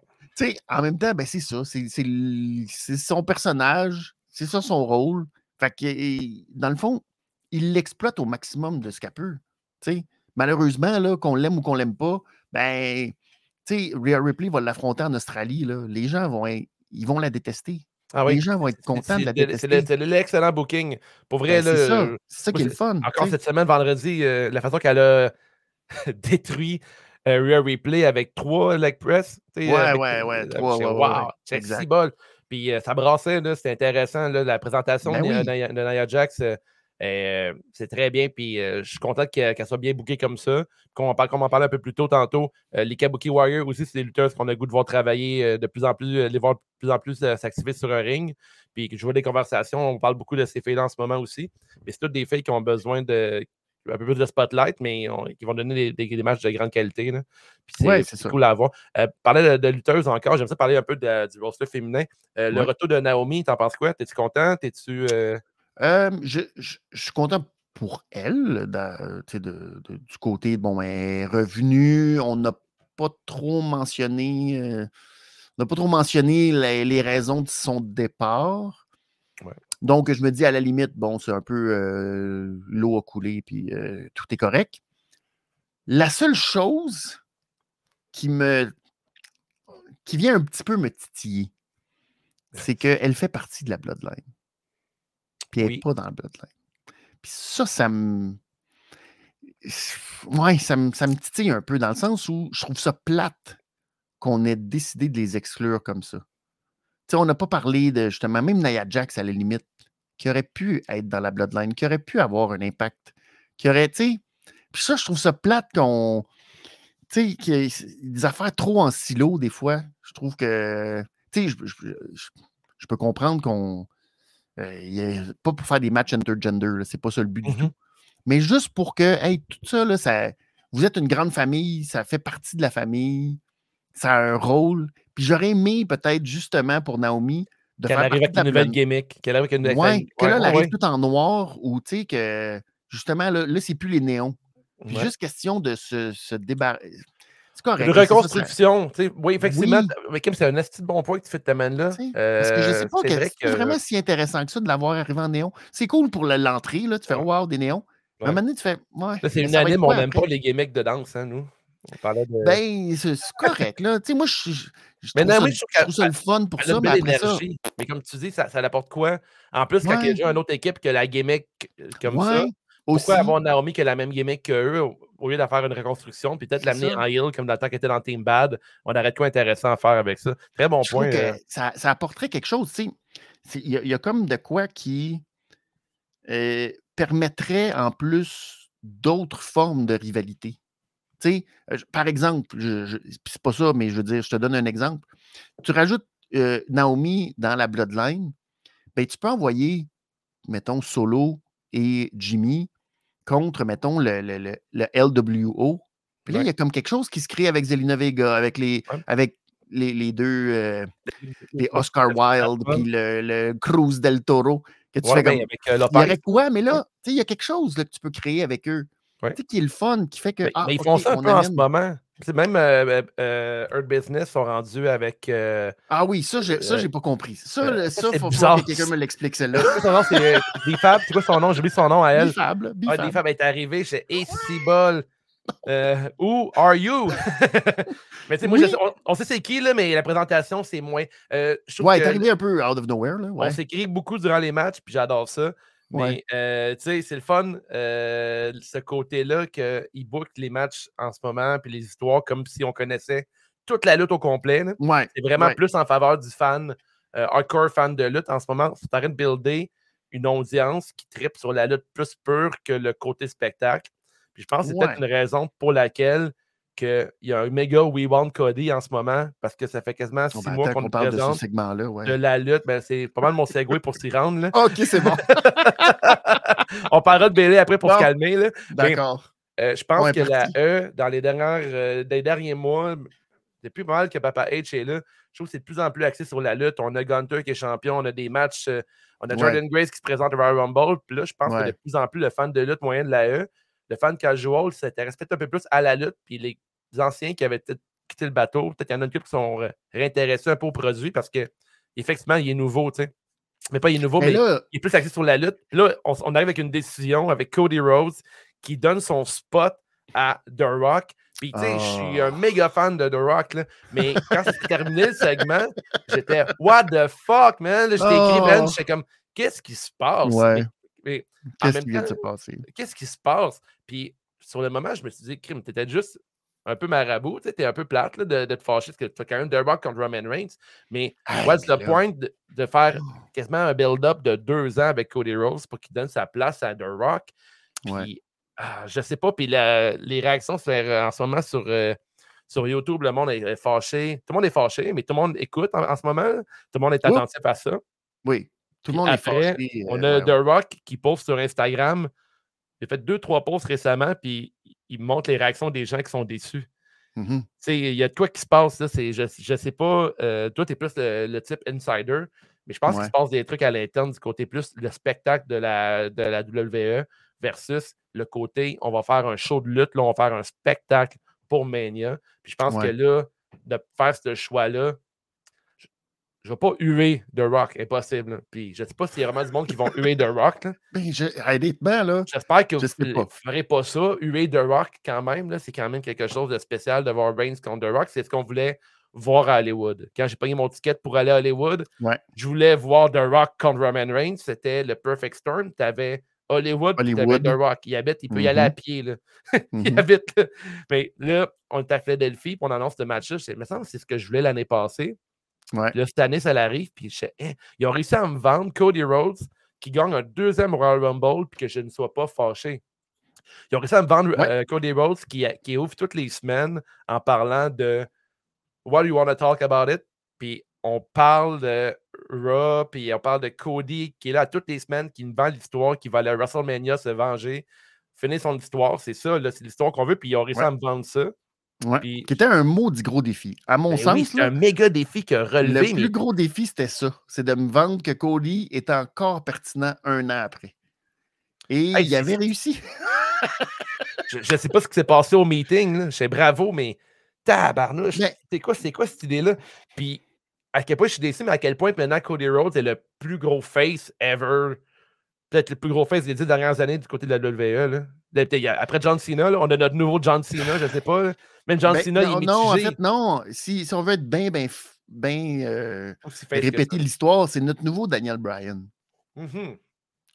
En même temps, ben, c'est ça. C'est son personnage. C'est ça son rôle. Fait que, dans le fond, il l'exploite au maximum de ce qu'elle peut. Malheureusement, qu'on l'aime ou qu'on l'aime pas, ben, Rhea Ripley va l'affronter en Australie. Là. Les gens vont, ils vont la détester. Ah Les gens vont être contents de la détester. C'est l'excellent booking. Pour vrai, ben, c'est ça. C'est ça qui est le fun. Encore cette semaine, vendredi, euh, la façon qu'elle a détruit euh, Rhea Replay avec trois leg press. Ouais, ouais, ouais, trois. wow, c'est si bol. Puis euh, ça brassait, c'était intéressant. Là, la présentation ben de, Nia Jax c'est très bien, puis je suis content qu'elle soit bien bookée comme ça. Comme on, parle, comme on parlait un peu plus tôt tantôt, les Kabuki Warriors aussi, c'est des lutteurs qu'on a le goût de voir travailler de plus en plus, les voir de plus en plus s'activer sur un ring. Puis je vois des conversations, on parle beaucoup de ces filles en ce moment aussi. Mais c'est toutes des filles qui ont besoin de un peu plus de spotlight, mais qui vont donner des, matchs de grande qualité. c'est cool à voir. Euh, parler de, lutteuses encore, j'aimerais parler un peu du roster féminin. Euh, le retour de Naomi, t'en penses quoi? T'es-tu content? T'es-tu. Euh... Je, suis content pour elle, du côté, bon, elle est revenue, on n'a pas trop mentionné. Euh, on n'a pas trop mentionné les, raisons de son départ. Donc, je me dis, à la limite, bon, c'est un peu euh, l'eau a coulé, puis tout est correct. La seule chose qui me. qui vient un petit peu me titiller, c'est qu'elle fait partie de la Bloodline. Puis elle n'est pas dans la Bloodline. Puis ça, ça me. Ouais, ça me, ça me titille un peu dans le sens où je trouve ça plate qu'on ait décidé de les exclure comme ça on n'a pas parlé de justement, même Nia Jax à la limite, qui aurait pu être dans la Bloodline, qui aurait pu avoir un impact, qui aurait, tu sais. Puis ça, je trouve ça plate qu'on. Tu sais, des affaires trop en silo, des fois. Je trouve que. Tu sais, je, peux comprendre qu'on. Euh, pas pour faire des matchs intergender, c'est pas ça le but du mmh tout. Mais juste pour que, hey, tout ça, là, ça, vous êtes une grande famille, ça fait partie de la famille, ça a un rôle. Puis j'aurais aimé peut-être justement pour Naomi de qu'elle arrive avec une nouvelle gimmick. Qu'elle arrive avec une ouais, que là, elle arrive tout en noir ou tu sais que justement là, là c'est plus les néons. Puis juste question de se, se débarrasser. C'est correct. Une reconstruction. sais oui, effectivement. Mais comme c'est un assez bon point que tu fais de ta main-là. parce que je sais pas que c'est vraiment si intéressant que ça de l'avoir arrivé en néon. C'est cool pour l'entrée. Tu fais wow, des néons. À un moment donné, tu fais. Ouais, c'est une anime, on n'aime pas les gimmicks de danse, hein, nous. On parlait de... Ben, c'est correct, là. tu sais, moi, je, je, je trouve, ça, je trouve ça le fun pour ça, mais après ça... Mais comme tu dis, ça, ça apporte quoi? En plus, quand il y a une autre équipe qui a la gimmick euh, comme ça, pourquoi avoir Naomi qui a la même gimmick qu'eux? Au lieu de faire une reconstruction, puis peut-être l'amener en heal comme dans le temps était dans Team Bad? On aurait quoi intéressant à faire avec ça. Très bon je point. Que euh. ça, ça, apporterait quelque chose, tu sais. Il y, a comme de quoi qui euh, permettrait en plus d'autres formes de rivalité. sais, par exemple, c'est pas ça, mais je veux dire, je te donne un exemple. Tu rajoutes Naomi dans la Bloodline, ben, tu peux envoyer, mettons, Solo et Jimmy contre, mettons, le, le, le, LWO. Puis là, il y a comme quelque chose qui se crée avec Zelina Vega, avec les, avec les, les deux, les Oscar Wilde, puis le, Cruz del Toro. Que tu fais ben, comme, il y aurait quoi? Mais là, il y a quelque chose là, que tu peux créer avec eux. Tu sais, qui est le fun, qui fait que. Mais, ah, ils font ça un peu en ce moment. Même euh, euh, Earth Business sont rendus avec. Euh, ah oui, ça, j'ai euh, pas compris. Ça, ça, faut, que quelqu'un me l'explique, celle-là. son nom, c'est Bifab. C'est quoi son nom? J'ai oublié son nom à elle. Bifab. Bifab. Bifab est arrivé. J'ai si bol. Who are you? mais tu sais, moi, on, sait c'est qui, là, mais la présentation, c'est moins. Euh, ouais, est arrivé un peu out of nowhere. Là, ouais. On s'écrit beaucoup durant les matchs, puis j'adore ça. Mais euh, tu sais, c'est le fun, euh, ce côté-là qu'ils bookent les matchs en ce moment, puis les histoires comme si on connaissait toute la lutte au complet. c'est vraiment plus en faveur du fan, euh, hardcore fan de lutte en ce moment. C'est en train de builder une audience qui tripe sur la lutte plus pure que le côté spectacle. Puis je pense que c'est peut-être une raison pour laquelle qu'il y a un méga We Want Cody en ce moment parce que ça fait quasiment six ben, mois qu'on parle de ce segment-là. Ouais. De la lutte, ben, c'est pas mal mon segway pour s'y rendre. Là. ok, c'est bon. On parlera de Bailey après pour se calmer. D'accord. Euh, je pense que la E, dans les, dernières, euh, derniers mois, depuis pas mal que Papa H est là, je trouve que c'est de plus en plus axé sur la lutte. On a Gunter qui est champion, on a des matchs, euh, on a Jordan Grace qui se présente au Royal Rumble. Puis là, je pense que de plus en plus le fan de lutte moyen de la E, le fan casual s'intéresse peut-être un peu plus à la lutte. Puis les anciens qui avaient peut-être quitté le bateau. Peut-être qu'il y en a qui sont réintéressés un peu au produit parce que effectivement, il est nouveau, tu sais. Mais pas il est nouveau, mais, il est plus axé sur la lutte. là, on, arrive avec une décision avec Cody Rhodes qui donne son spot à The Rock. Puis, tu sais, je suis un ah. méga fan de The Rock, là. Mais quand c'est terminé le segment, j'étais What the fuck, man? J'étais écrit, man, oh. j'étais comme Qu'est-ce qui se passe? Qu'est-ce qui vient de se passer? Qu'est-ce qui se passe? Puis, sur le moment, je me suis dit, crime, t'étais juste un peu marabout, tu es un peu plate de, te fâcher parce que tu as quand même The Rock contre Roman Reigns. Mais what's the point de, faire oh. quasiment un build-up de deux ans avec Cody Rose pour qu'il donne sa place à The Rock? Puis, ah, je sais pas, puis les réactions euh, en ce moment sur, euh, sur YouTube, le monde est fâché. Tout le monde est fâché, mais tout le monde écoute en, ce moment. Tout le monde est attentif à ça. Oui, tout le monde est fâché. On a The Rock qui poste sur Instagram. Il a fait deux, trois posts récemment, puis il montre les réactions des gens qui sont déçus. Mmh il y a quoi qui se passe, là, je ne sais pas, euh, toi, tu es plus le, type insider, mais je pense qu'il se passe des trucs à l'interne du côté plus le spectacle de la, de la WWE versus le côté on va faire un show de lutte, là, on va faire un spectacle pour Mania. Puis je pense que là, de faire ce choix-là, je ne vais pas huer The Rock, impossible. Puis je ne sais pas s'il y a vraiment du monde qui vont huer The Rock. Là. Ben, je, là. J'espère que vous ne ferez pas ça. Huer The Rock, quand même, c'est quand même quelque chose de spécial de voir Reigns contre The Rock. C'est ce qu'on voulait voir à Hollywood. Quand j'ai payé mon ticket pour aller à Hollywood, je voulais voir The Rock contre Roman Reigns. C'était le Perfect Storm. Tu avais Hollywood, tu avais The Rock. Il habite, il peut y aller à mm-hmm. pied. Là. il mm-hmm. habite. Là. Mais là, on est à Philadelphie, puis on annonce ce match-là. Il me semble que c'est ce que je voulais l'année passée. Là, cette année, ça l'arrive, puis je hein, ils ont réussi à me vendre Cody Rhodes qui gagne un deuxième Royal Rumble, puis que je ne sois pas fâché. Ils ont réussi à me vendre euh, Cody Rhodes qui, qui ouvre toutes les semaines en parlant de What do you want to talk about it? Puis on parle de Raw, puis on parle de Cody qui est là toutes les semaines, qui nous vend l'histoire, qui va aller à WrestleMania se venger, finir son histoire. C'est ça, c'est l'histoire qu'on veut, puis ils ont réussi à me vendre ça. Qui était un maudit gros défi. À mon ben sens. c'est un méga défi que relevé. Le plus gros défi, c'était ça. C'est de me vendre que Cody est encore pertinent un an après. Et il avait réussi. je ne sais pas ce qui s'est passé au meeting. C'est bravo, mais tabarnouche. C'est quoi, quoi cette idée-là? Puis à quel point je suis déçu, mais à quel point maintenant Cody Rhodes est le plus gros face ever. Peut-être le plus gros face des dix dernières années du côté de la WWE. Après John Cena, on a notre nouveau John Cena, je ne sais pas. Même John ben, Cena, non, il est Non, en fait, non. Si, si on veut être bien, bien, bien euh, répéter l'histoire, c'est notre nouveau Daniel Bryan. Mm-hmm.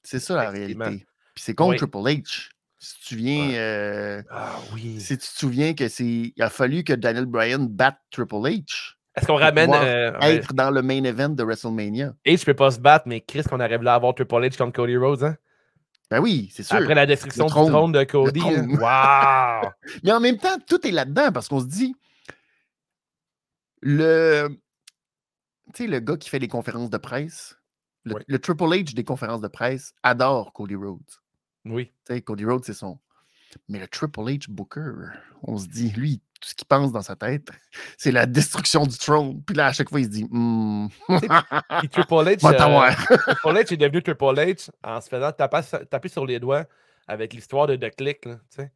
C'est ça la réalité. Puis c'est contre Triple H. Si tu viens, euh, ah, oui. si tu te souviens que c'est, il a fallu que Daniel Bryan batte Triple H. Est-ce qu'on ramène. Euh, être dans le main event de WrestleMania? H ne peut pas se battre, mais Chris, qu'on arrive là à avoir Triple H contre Cody Rhodes, hein? Ben oui, c'est sûr. Après la destruction du trône de Cody. Wow! Mais en même temps, tout est là-dedans parce qu'on se dit, le, tu sais, le gars qui fait les conférences de presse, le, Triple H des conférences de presse adore Cody Rhodes. Oui. Tu sais, Cody Rhodes, c'est son. Mais le Triple H Booker, on se dit, lui, tout ce qu'il pense dans sa tête, c'est la destruction du trône. Puis là, à chaque fois, il se dit hmm. Triple H, euh, Triple H est devenu Triple H en se faisant taper, sur les doigts avec l'histoire de The Click. Là, tu sais.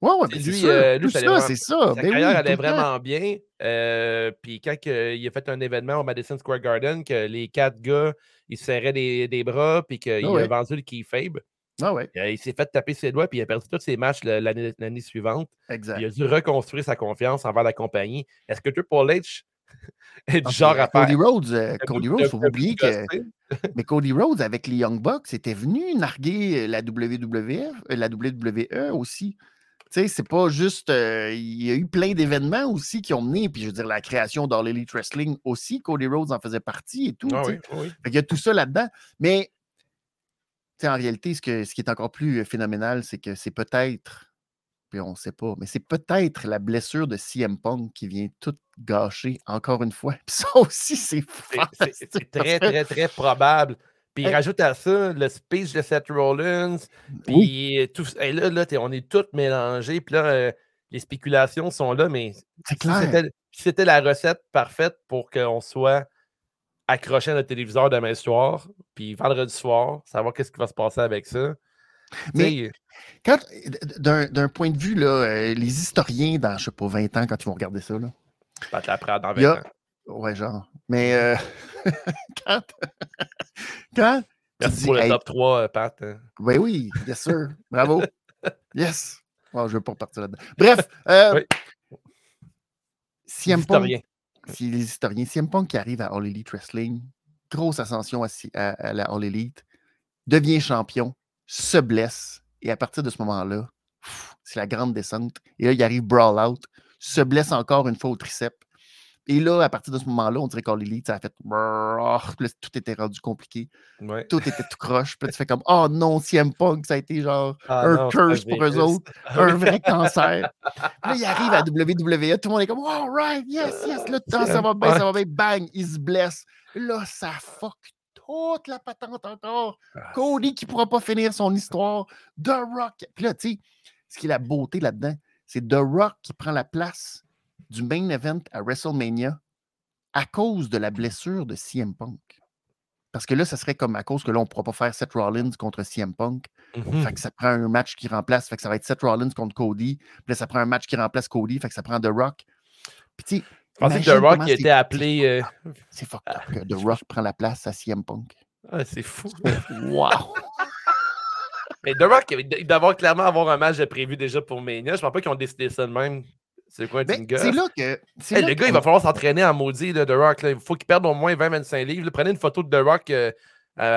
Ouais, ouais, lui, c'est euh, lui, ça, c'est ça. Sa ben carrière allait vraiment bien. Euh, puis quand il a fait un événement au Madison Square Garden, que les quatre gars, ils se serraient des, des bras, puis qu'il ah a vendu le keyfabe. Ah il s'est fait taper ses doigts, puis il a perdu tous ses matchs l'année suivante. Exact. Il a dû reconstruire sa confiance envers la compagnie. Est-ce que Triple H est du ah, genre à faire? Cody Rhodes, euh, Cody Rhodes, il faut oublier que. mais Cody Rhodes, avec les Young Bucks, était venu narguer la WWF, euh, la WWE aussi. Tu sais, c'est pas juste. Euh, il y a eu plein d'événements aussi qui ont mené, puis je veux dire, la création d'All Elite Wrestling aussi, Cody Rhodes en faisait partie et tout. Ah il y a tout ça là-dedans. Mais en réalité, ce, que, ce qui est encore plus phénoménal, c'est que c'est peut-être, puis on ne sait pas, mais c'est peut-être la blessure de CM Punk qui vient tout gâcher encore une fois. Puis ça aussi, c'est C'est très, très, très probable. Puis il rajoute à ça le speech de Seth Rollins. Puis tout, et là, là on est tous mélangés. Puis là, les spéculations sont là, mais c'était la recette parfaite pour qu'on soit accrocher à notre téléviseur demain soir, puis vendredi soir, savoir qu'est-ce qui va se passer avec ça. Mais quand, d'un, point de vue, là, euh, les historiens dans, je sais pas, 20 ans, quand ils vont regarder ça, là. Pas te dans 20 ans. Ouais, genre. Mais euh, quand. quand. Merci pour le top 3, euh, Pat. Hein. Ben oui, bien sûr. Bravo. yes. je ne veux pas repartir là-dedans. Bref. Euh, oui. Si les historiens, CM Punk qui arrive à All Elite Wrestling, grosse ascension à, la All Elite, devient champion, se blesse, et à partir de ce moment-là, c'est la grande descente. Et là, il arrive Brawl Out. se blesse encore une fois au triceps. Et là, à partir de ce moment-là, on dirait qu'All Elite, ça a fait. tout était rendu compliqué. Tout était tout croche. Puis tu fais comme Oh non, CM Punk, ça a été genre ah un curse pour eux autres, un vrai cancer. là, il arrive à WWE, tout le monde est comme All right, yes, yes, là, ça va bien, ça va bien, bang, il se blesse. Là, ça fuck toute la patente encore. Ah, Cody qui ne pourra pas finir son histoire. The Rock. Puis là, tu sais, ce qui est la beauté là-dedans, c'est The Rock qui prend la place du main event à WrestleMania à cause de la blessure de CM Punk. Parce que là, ça serait comme à cause que là, on ne pourra pas faire Seth Rollins contre CM Punk. Fait mm-hmm. que ça prend un match qui remplace. Fait que ça va être Seth Rollins contre Cody. Puis là, ça prend un match qui remplace Cody. Fait que ça prend The Rock. Puis tu sais. Je pensais que The Rock qui était appelé. Euh, c'est fuck que The Rock prend la place à CM Punk. Ah, c'est fou. wow! Mais The Rock, il doit clairement avoir un match prévu déjà pour Mania. Je ne pense pas qu'ils ont décidé ça de même. C'est quoi, ben, C'est là que. le gars, il va falloir s'entraîner en maudit, de The Rock. Là. Il faut qu'il perde au moins 20-25 livres. Prenez une photo de The Rock euh,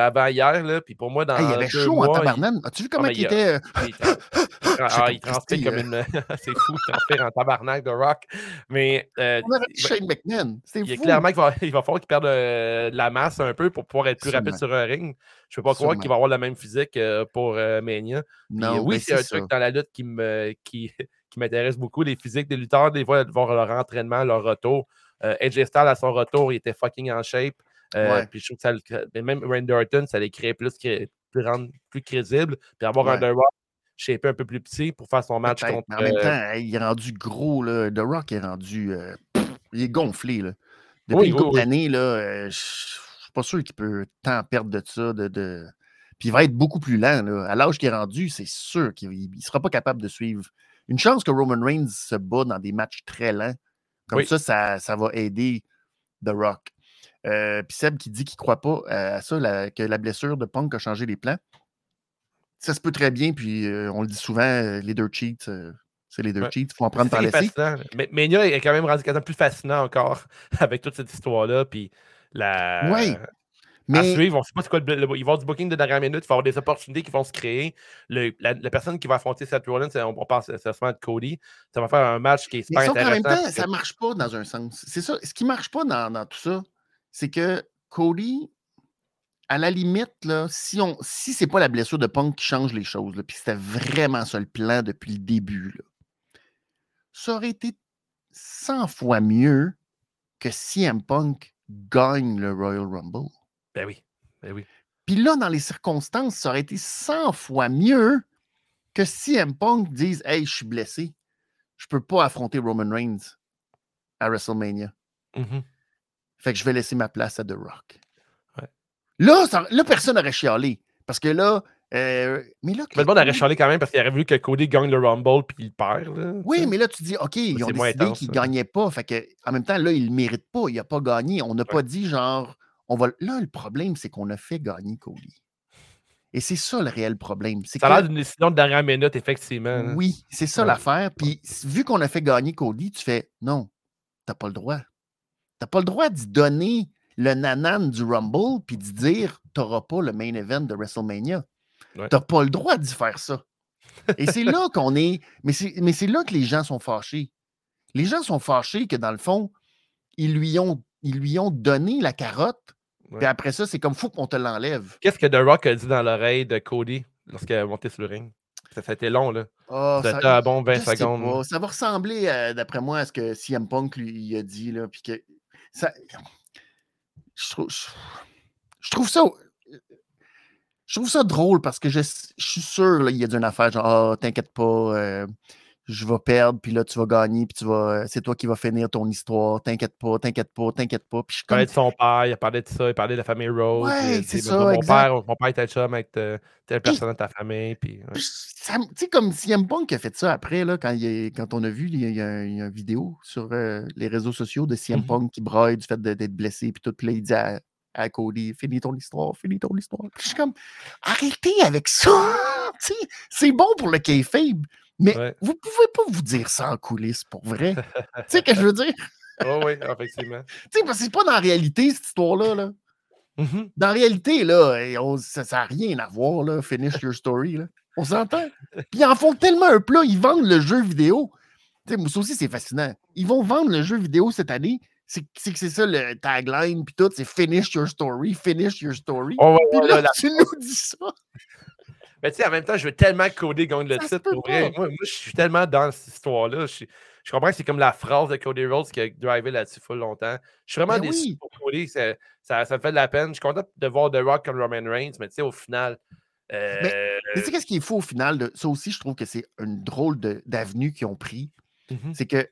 avant hier, là, puis pour moi, dans. il avait chaud en tabarnane. As-tu vu comment il, était. ah, il transpire comme une. c'est fou, il transpire en tabarnak de Rock. Mais. Euh, On avait Shane McMahon. Il est clairement qu'il va, il va falloir qu'il perde euh, de la masse un peu pour pouvoir être plus rapide sur un ring. Je ne peux pas croire qu'il va avoir la même physique pour Mania. Non, oui, c'est un truc dans la lutte qui me. Qui, qui m'intéresse beaucoup. Les physiques des lutteurs, des fois, voir leur entraînement, leur retour. Euh, Styles, à son retour, il était fucking en shape. Euh, puis je trouve que ça, même Randy Orton, ça les crée plus, plus, rendre plus crédible. Puis avoir un The Rock shapé un peu plus petit pour faire son match contre. Mais en même euh, temps, il est rendu gros. Là. The Rock est rendu. Euh, il est gonflé. Là. Depuis une couple d'années, je ne suis pas sûr qu'il peut tant perdre de ça. De, de... Puis il va être beaucoup plus lent. Là. À l'âge qu'il est rendu, c'est sûr qu'il ne sera pas capable de suivre une chance que Roman Reigns se bat dans des matchs très lents. Comme ça, ça, va aider The Rock. Euh, Puis Seb qui dit qu'il ne croit pas à ça, que la blessure de Punk a changé les plans. Ça se peut très bien, puis euh, on le dit souvent, euh, les deux cheats, euh, c'est les deux cheats, il faut en prendre par laisser. Mais Mania est quand même rendu plus fascinant encore avec toute cette histoire-là. Puis la. Oui. Mais... À suivre, on sait pas quoi le, il va y avoir du booking de dernière minute, il va y avoir des opportunités qui vont se créer. la, personne qui va affronter Seth Rollins, on, on pense c'est de Cody. Ça va faire un match qui est super intéressant. En même temps, ça marche pas dans un sens. C'est ça. Ce qui marche pas dans, tout ça, c'est que Cody, à la limite, là, si, on, si c'est pas la blessure de Punk qui change les choses, puis c'était vraiment ça le plan depuis le début, là, ça aurait été 100 fois mieux que CM Punk gagne le Royal Rumble. Ben oui. Ben oui. Puis là, dans les circonstances, ça aurait été 100 fois mieux que si M. Punk dise Hey, je suis blessé. Je peux pas affronter Roman Reigns à WrestleMania. Mm-hmm. Fait que je vais laisser ma place à The Rock. Là, là, personne n'aurait chialé. Parce que là, euh, mais là. Mais le monde aurait chialé quand même parce qu'il aurait voulu que Cody gagne le Rumble puis il perd. oui, mais là, tu dis, OK, ils ont décidé qu'il ne gagnait pas. Fait que, en même temps, là, il ne mérite pas. Il n'a pas gagné. On n'a pas dit genre Là, le problème, c'est qu'on a fait gagner Cody. Et c'est ça le réel problème. Ça a l'air d'une décision de dernière minute, effectivement. Oui, c'est ça l'affaire. Puis vu qu'on a fait gagner Cody, tu fais non, t'as pas le droit. T'as pas le droit d'y donner le nanan du Rumble puis d'y dire t'auras pas le main event de WrestleMania. T'as pas le droit d'y faire ça. Et c'est là qu'on est. Mais c'est là que les gens sont fâchés. Les gens sont fâchés que dans le fond, ils lui ont, ils lui ont donné la carotte puis après ça, c'est comme fou qu'on te l'enlève. Qu'est-ce que The Rock a dit dans l'oreille de Cody lorsqu'il a monté sur le ring? Ça, a été long, là. Oh, ça a un bon 20 secondes. Ça va ressembler, euh, d'après moi, à ce que CM Punk lui a dit. Là, puis que ça... je, trouve, je, trouve ça. Je trouve ça drôle parce que je, suis sûr qu'il y a d'une affaire genre oh, t'inquiète pas, euh, je vais perdre, puis là, tu vas gagner, puis tu vas, c'est toi qui vas finir ton histoire. T'inquiète pas, t'inquiète pas, t'inquiète pas. Puis je parlais de son père, il a parlé de ça, il parlait de la famille Rose. Ouais, c'est ça, mon, père, mon père était chum avec telle personne de ta famille. Puis, Tu sais, comme CM Punk a fait ça après, là, quand, il quand on a vu, il y a, une vidéo sur euh, les réseaux sociaux de CM mm-hmm. Punk qui braille du fait d'être blessé, puis tout, puis là, il dit à, Cody, finis ton histoire, finis ton histoire. Puis je suis comme, arrêtez avec ça! c'est bon pour le kayfabe. Mais vous pouvez pas vous dire ça en coulisses, pour vrai. tu sais ce que je veux dire? oh, oui, effectivement. tu sais, parce que c'est pas dans la réalité, cette histoire-là. Là. Mm-hmm. Dans la réalité, là, ça n'a rien à voir, là, finish your story. Là. On s'entend? Puis ils en font tellement un plat, ils vendent le jeu vidéo. Tu sais, ça aussi, c'est fascinant. Ils vont vendre le jeu vidéo cette année. C'est que c'est ça le tagline, puis tout, c'est finish your story, finish your story. Oh, ouais, puis ouais, là, là, tu nous dis ça. Mais tu sais, en même temps, je veux tellement que Cody gagne le titre. pour vrai. Moi, moi, je suis tellement dans cette histoire-là. Je, je comprends que c'est comme la phrase de Cody Rhodes qui a drivé là-dessus full longtemps. Je suis vraiment Ben déçu oui. pour Cody. Ça, ça, ça me fait de la peine. Je suis content de voir The Rock comme Roman Reigns, mais tu sais, au final. euh, Mais tu sais, qu'est-ce qui est fou au final? De, ça aussi, je trouve que c'est une drôle d'avenue qu'ils ont pris. mhm. C'est que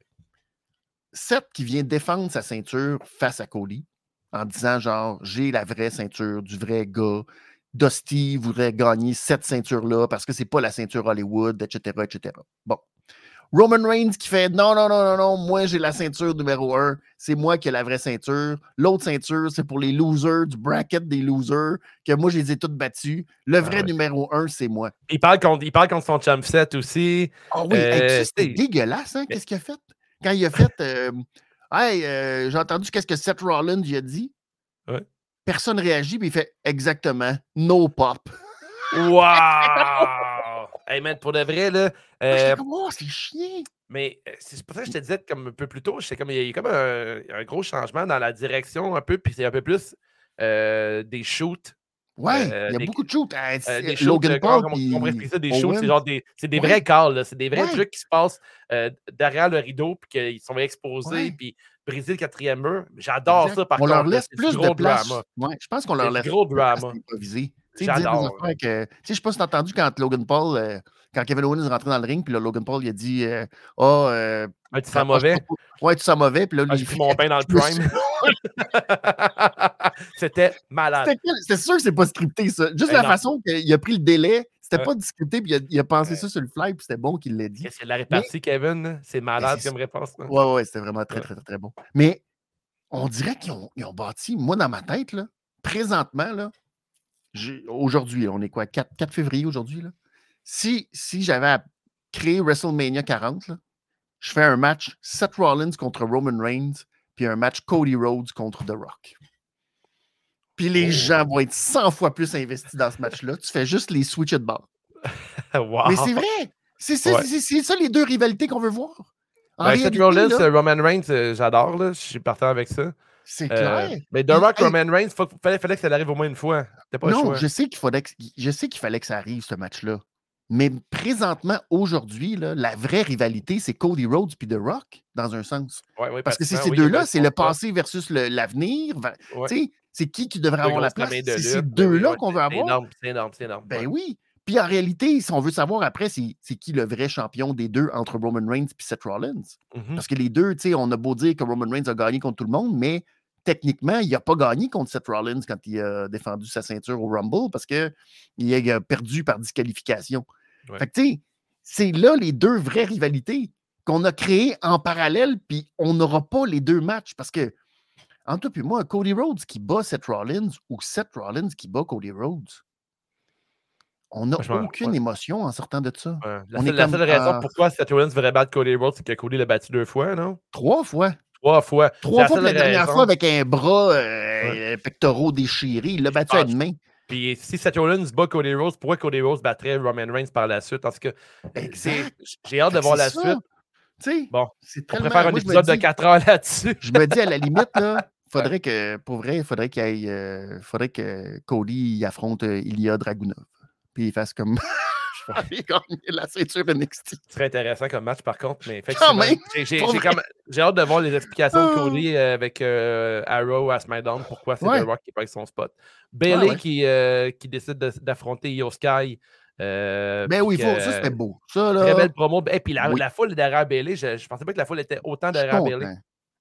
Seth qui vient défendre sa ceinture face à Cody en disant genre j'ai la vraie ceinture du vrai gars. Dusty voudrait gagner cette ceinture-là parce que c'est pas la ceinture Hollywood, etc., etc. Bon. Roman Reigns qui fait non, non, non, non, non, moi j'ai la ceinture numéro un, c'est moi qui ai la vraie ceinture. L'autre ceinture, c'est pour les losers, du bracket des losers, que moi je les ai toutes battus. Le vrai ouais. numéro un, c'est moi. il, parle contre, il parle contre son chum set aussi. Ah oui, Euh, c'était dégueulasse, hein, qu'est-ce qu'il a fait? Quand il a fait euh, Hey, euh, j'ai entendu qu'est-ce que Seth Rollins il a dit? Ouais. Personne réagit, puis il fait exactement no pop. Wow! hey man, pour de vrai, là. Euh, oh, c'est chien. Mais euh, c'est pour ça que je te disais comme un peu plus tôt, c'est comme il y a eu comme un, un gros changement dans la direction un peu, puis c'est un peu plus euh, des shoots. Ouais, Euh, il y a des- beaucoup de shoots. hein, c'est- des shoots, Logan Paul, comment- puis comment on pourrait expliquer ça, des shoots, c'est genre des, c'est des Ouais. vrais calls, c'est des vrais Ouais. trucs qui se passent derrière le rideau, puis qu'ils sont exposés, puis briser le quatrième mur. J'adore ça par on contre. leur laisse plus de place. Ouais, je pense qu'on leur laisse gros plus de place drama. des J'adore. je sais pas si t'as entendu quand Logan Paul, euh, quand Kevin Owens est rentré dans le ring, puis là, Logan Paul, il a dit euh, Ah, euh, Ah, tu sens mauvais? Ouais, tu sens mauvais, puis là, Ah, J'ai pris mon pain dans le prime. C'était malade. C'était quel- C'est sûr que c'est pas scripté, ça. Juste Ben la non. façon qu'il a pris le délai, c'était Ouais. pas scripté, puis il a, il a pensé Ouais. ça sur le fly, puis c'était bon qu'il l'ait dit. Qu'est-ce qu'il a réparti, Kevin? C'est malade c'est comme réponse. là. Ouais, ouais, c'était vraiment très, très, très, très bon. Mais on dirait qu'ils ont, ont bâti, moi, dans ma tête, là, présentement, là, aujourd'hui, on est quoi, 4, 4 février aujourd'hui, là? Si, si j'avais à créer WrestleMania 40, là, je fais un match Seth Rollins contre Roman Reigns, puis un match Cody Rhodes contre The Rock. Puis les Oh. gens vont être 100 fois plus investis dans ce match-là. Tu fais juste les switch de bord. wow. Mais c'est vrai! C'est ça, Ouais. les deux rivalités qu'on veut voir. En Ben, réalité, Rollins, là, euh, Roman Reigns, euh, j'adore. là. Je suis partant avec ça. c'est Euh, clair. mais The Rock, Roman Reigns, il fallait, fallait que ça arrive au moins une fois. Pas Non, choix. je sais qu'il fallait, que- je sais qu'il fallait que ça arrive, ce match-là. Mais présentement, aujourd'hui, la vraie rivalité, c'est Cody Rhodes puis The Rock, dans un sens. Ouais, ouais, Parce que c'est pratiquement, ces oui, deux-là, avait c'est le passé versus l'avenir. Ouais. C'est qui qui devrait avoir la place? C'est ces. Ben deux-là qu'on veut c'est avoir? énorme, c'est énorme, c'est énorme. Ben oui. Puis en réalité, si on veut savoir après, c'est c'est qui le vrai champion des deux entre Roman Reigns et Seth Rollins. Mhm. Parce que les deux, tu sais, on a beau dire que Roman Reigns a gagné contre tout le monde, mais techniquement, il n'a pas gagné contre Seth Rollins quand il a défendu sa ceinture au Rumble parce qu'il a perdu par disqualification. Ouais. Fait que, tu sais, c'est là les deux vraies rivalités qu'on a créées en parallèle, puis on n'aura pas les deux matchs parce que, entre toi et moi, Cody Rhodes qui bat Seth Rollins ou Seth Rollins qui bat Cody Rhodes, on n'a aucune ouais. émotion en sortant de ça. Ouais. La, On seule, est la comme, seule raison ah. pourquoi Seth Rollins devrait battre Cody Rhodes, c'est que Cody l'a battu deux fois, non? Trois fois. Trois fois. Trois C'est fois, la dernière raison. fois avec un bras euh, pectoraux déchirés. Il l'a battu à Ah, une main. Puis si Seth Rollins bat Cody Rhodes, pourquoi Cody Rhodes battrait Roman Reigns par la suite? Parce que euh, j'ai hâte de voir la ça. suite. Tu sais, Bon, c'est On faire un épisode de dis- 4 heures là-dessus. Je me dis, à la limite, là, faudrait que, pour vrai, il faudrait qu'il aille, euh, faudrait que Cody affronte euh, Ilya Dragunov. Puis il fasse comme. Je gagner la ceinture NXT. Ce serait intéressant comme match, par contre. Mais j'ai- hâte de voir les explications de Ah. Cody euh, avec euh, Arrow à SmackDown. Pourquoi c'est Ouais. The Rock qui prend son spot. Bailey ouais. qui, qui décide de- d'affronter Io Sky. Euh, Ben oui, faut, ça c'était beau. Ça, Très là, belle promo. Et puis la, Oui. la foule derrière Bailey, je, je pensais pas que la foule était autant derrière Bailey.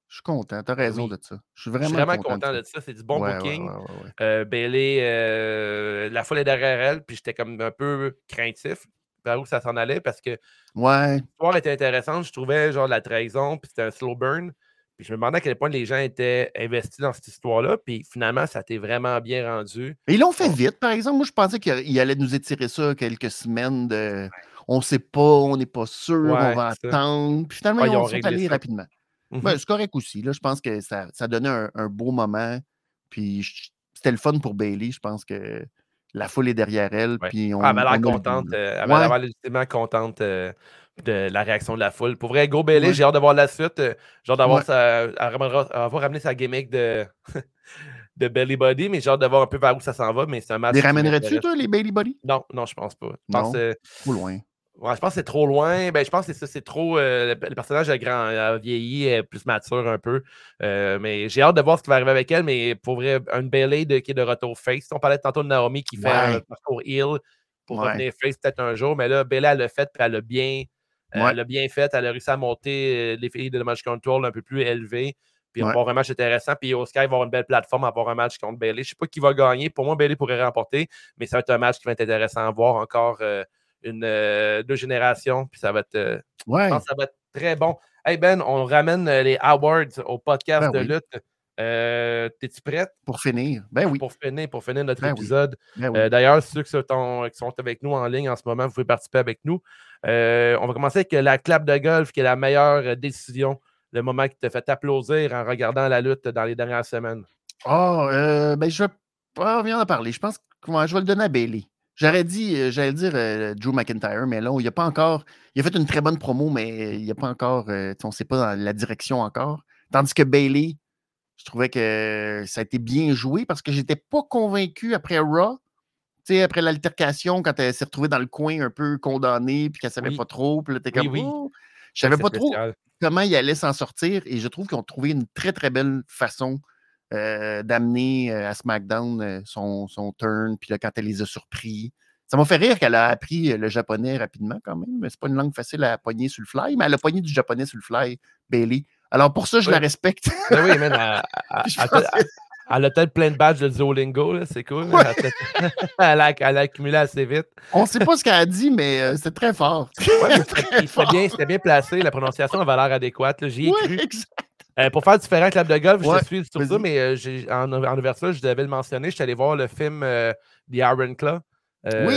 Je suis content. T'as raison Oui. de ça. Je suis Je vraiment, suis vraiment content, content de ça. C'est du bon Ouais, booking. ouais. Euh, Bailey, euh, la foule est derrière elle, puis j'étais comme un peu craintif vers où ça s'en allait parce que Ouais, l'histoire était intéressante. Je trouvais genre la trahison, puis c'était un slow burn. Puis je me demandais à quel point les gens étaient investis dans cette histoire-là. Puis finalement, ça t'est vraiment bien rendu. Mais ils l'ont fait vite, par exemple. Moi, je pensais qu'il allait nous étirer ça quelques semaines de on ne sait pas, on n'est pas sûr, Ouais, on va attendre. Puis finalement, Ouais, ils ont ont sont réglé allés ça. rapidement. Mhm. Ben, c'est correct aussi. Là, je pense que ça, ça donnait un, un beau moment. Puis c'était le fun pour Bailey. Je pense que la foule est derrière elle. Ouais. Puis on, Ah, elle a l'air le goût, contente. euh, elle m'a l'air légitimement contente euh, de la réaction de la foule. Pour vrai, Go Bailey, j'ai hâte de voir la suite. J'ai hâte d'avoir sa, avoir ramené sa gimmick de, de Belly Body, mais j'ai hâte de voir un peu vers où ça s'en va. Mais c'est un match. Les ramènerais-tu, toi, les Belly Body? Non, non, je pense pas. Je pense, trop loin. Ouais, je pense que c'est trop loin. Ben, je pense que c'est trop. Euh, le, personnage a, grand, a vieilli, est plus mature un peu. Euh, mais j'ai hâte de voir ce qui va arriver avec elle. Mais pour vrai, une Bailey de, qui est de retour face. On parlait tantôt de Naomi qui fait un parcours heal pour revenir face peut-être un jour. Mais là, Bailey, elle l'a fait, puis elle l'a bien, euh, elle bien fait. Elle a réussi à monter les filles de match control un peu plus élevées. Puis on avoir un match intéressant. Puis Oscar va avoir une belle plateforme, avoir un match contre Bailey. Je ne sais pas qui va gagner. Pour moi, Bailey pourrait remporter, mais ça va être un match qui va être intéressant à voir encore une, euh, deux générations. Puis ça va être. Euh, je pense ça va être très bon. Hey Ben, on ramène euh, les awards au podcast ben de lutte. T'es-tu prête? Pour finir. Ben oui. Pour finir, pour finir notre ben épisode. Ben d'ailleurs, ceux qui sont, qui sont, avec nous en ligne en ce moment, vous pouvez participer avec nous. on va commencer avec la clap de golf, qui est la meilleure décision, le moment qui te fait applaudir en regardant la lutte dans les dernières semaines. Oh, ben je vais pas en parler. Je pense que je vais le donner à Bailey. J'aurais dit, euh, j'allais dire euh, Drew McIntyre, mais là, il a pas encore. Il a fait une très bonne promo, mais il n'y a pas encore. Euh, on ne sait pas dans la direction encore. Tandis que Bailey, je trouvais que ça a été bien joué parce que j'étais pas convaincu après Raw. après l'altercation, quand elle s'est retrouvée dans le coin un peu condamnée, puis qu'elle savait pas trop, puis là, t'es comme. Oui, oh! Je savais pas trop comment il allait s'en sortir, et je trouve qu'ils ont trouvé une très, très belle façon euh, d'amener euh, à SmackDown euh, son, son, turn, puis là, quand elle les a surpris. Ça m'a fait rire qu'elle a appris le japonais rapidement quand même. C'est pas une langue facile à pogner sur le fly, mais elle a pogné du japonais sur le fly, Bailey. Alors pour ça, je la respecte. Ben oui, mais elle, a peut-être plein de badges de Zolingo, c'est cool. Elle, a, accumulé assez vite. On ne sait pas ce qu'elle a dit, mais c'est très fort. C'était bien, placé, la prononciation avait l'air adéquate. J'y ai cru. Euh, pour faire différent club de golf, je suis sur ça, mais euh, en, en, ouverture, je devais le mentionner. Je suis allé voir le film euh, The Iron Claw. oui,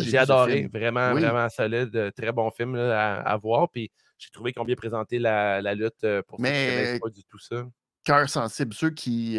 j'ai adoré. Vraiment, vraiment solide. Très bon film à, voir. Puis j'ai trouvé qu'on bien présenté la, lutte pour mais... pas du tout ça. Cœur sensible, ceux qui.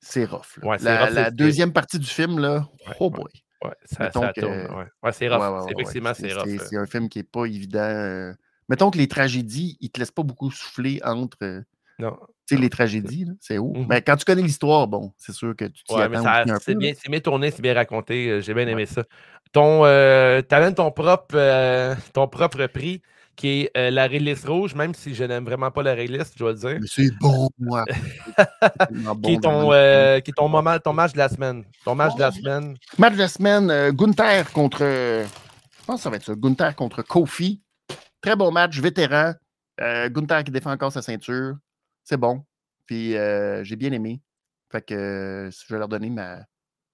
c'est rough. la, deuxième partie du film, là, oh boy. Ouais, ça, ça tourne. Ouais. c'est rough. effectivement, c'est rough. C'est un film qui n'est pas évident mettons que les tragédies, ils ne te laissent pas beaucoup souffler entre. Euh, non. Tu sais, les tragédies, c'est où? Mais mmh ben, quand tu connais l'histoire, bon, c'est sûr que tu t'y ouais, attends C'est bien, bien, tourné, c'est bien raconté. Euh, j'ai bien aimé ça. Ton, euh, amènes ton propre, euh, ton propre prix qui est la release rouge, même si je n'aime vraiment pas la release, je dois le dire. Mais c'est bon, moi. qui, est ton, qui est ton moment, ton match de la semaine. Ton match de la semaine. Match de la semaine, Gunther contre. Je pense que ça va être ça. Gunther contre Kofi. Très bon match, vétéran. Euh, Gunther qui défend encore sa ceinture. C'est bon. Puis euh, j'ai bien aimé. Fait que euh, je vais leur donner ma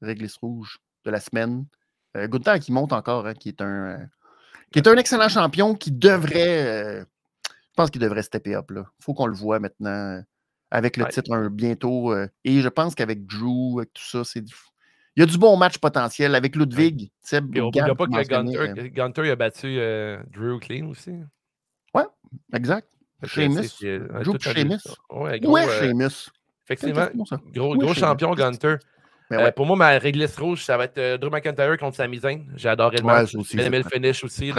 réglisse rouge de la semaine. Gunther qui monte encore, hein, qui est un qui est un excellent champion qui devrait. je pense qu'il devrait stepper up. Il faut qu'on le voit maintenant avec le titre bientôt. et je pense qu'avec Drew, avec tout ça, c'est il y a du bon match potentiel avec Ludwig. Il n'y a pas que Gunter, euh, Gunter a battu euh, Drew Clean aussi. Ouais, exact. Sheamus. Drew Sheamus. Ouais, gros, euh, Effectivement, gros, gros champion Gunter. Pour moi, ma réglisse rouge, ça va être Drew McIntyre contre Sami Zayn. J'ai adoré le match. J'ai aimé le finish aussi.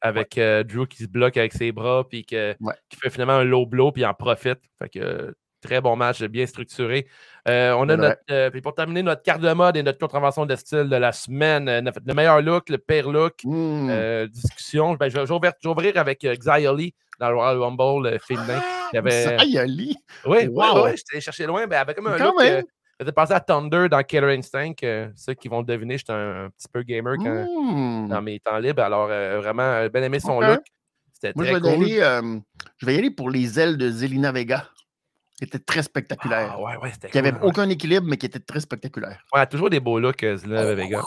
avec Drew qui se bloque avec ses bras puis qui fait finalement un low blow puis en profite. Fait que très bon match, bien structuré. Euh, on a notre, euh, pour terminer, notre carte de mode et notre contravention de style de la semaine. Euh, le meilleur look, le pire look, mmh. discussion. Ben, je, vais ouvrir avec Xyoli dans le Royal Rumble féminin. Xyoli? Oui, wow. oui, j'étais cherché loin. Ben, avec comme un look. J'ai pensé à Thunder dans Killer Instinct. ceux qui vont le deviner, j'étais un, petit peu gamer mmh. dans mes temps libres. Alors, vraiment, bien aimé son look. C'était très je vais, cool. aller, je vais y aller pour les ailes de Zelina Vega qui était très spectaculaire. Ah, ouais, ouais, qui n'avait aucun équilibre, mais qui était très spectaculaire. Ouais, toujours des beaux looks, euh, Vega.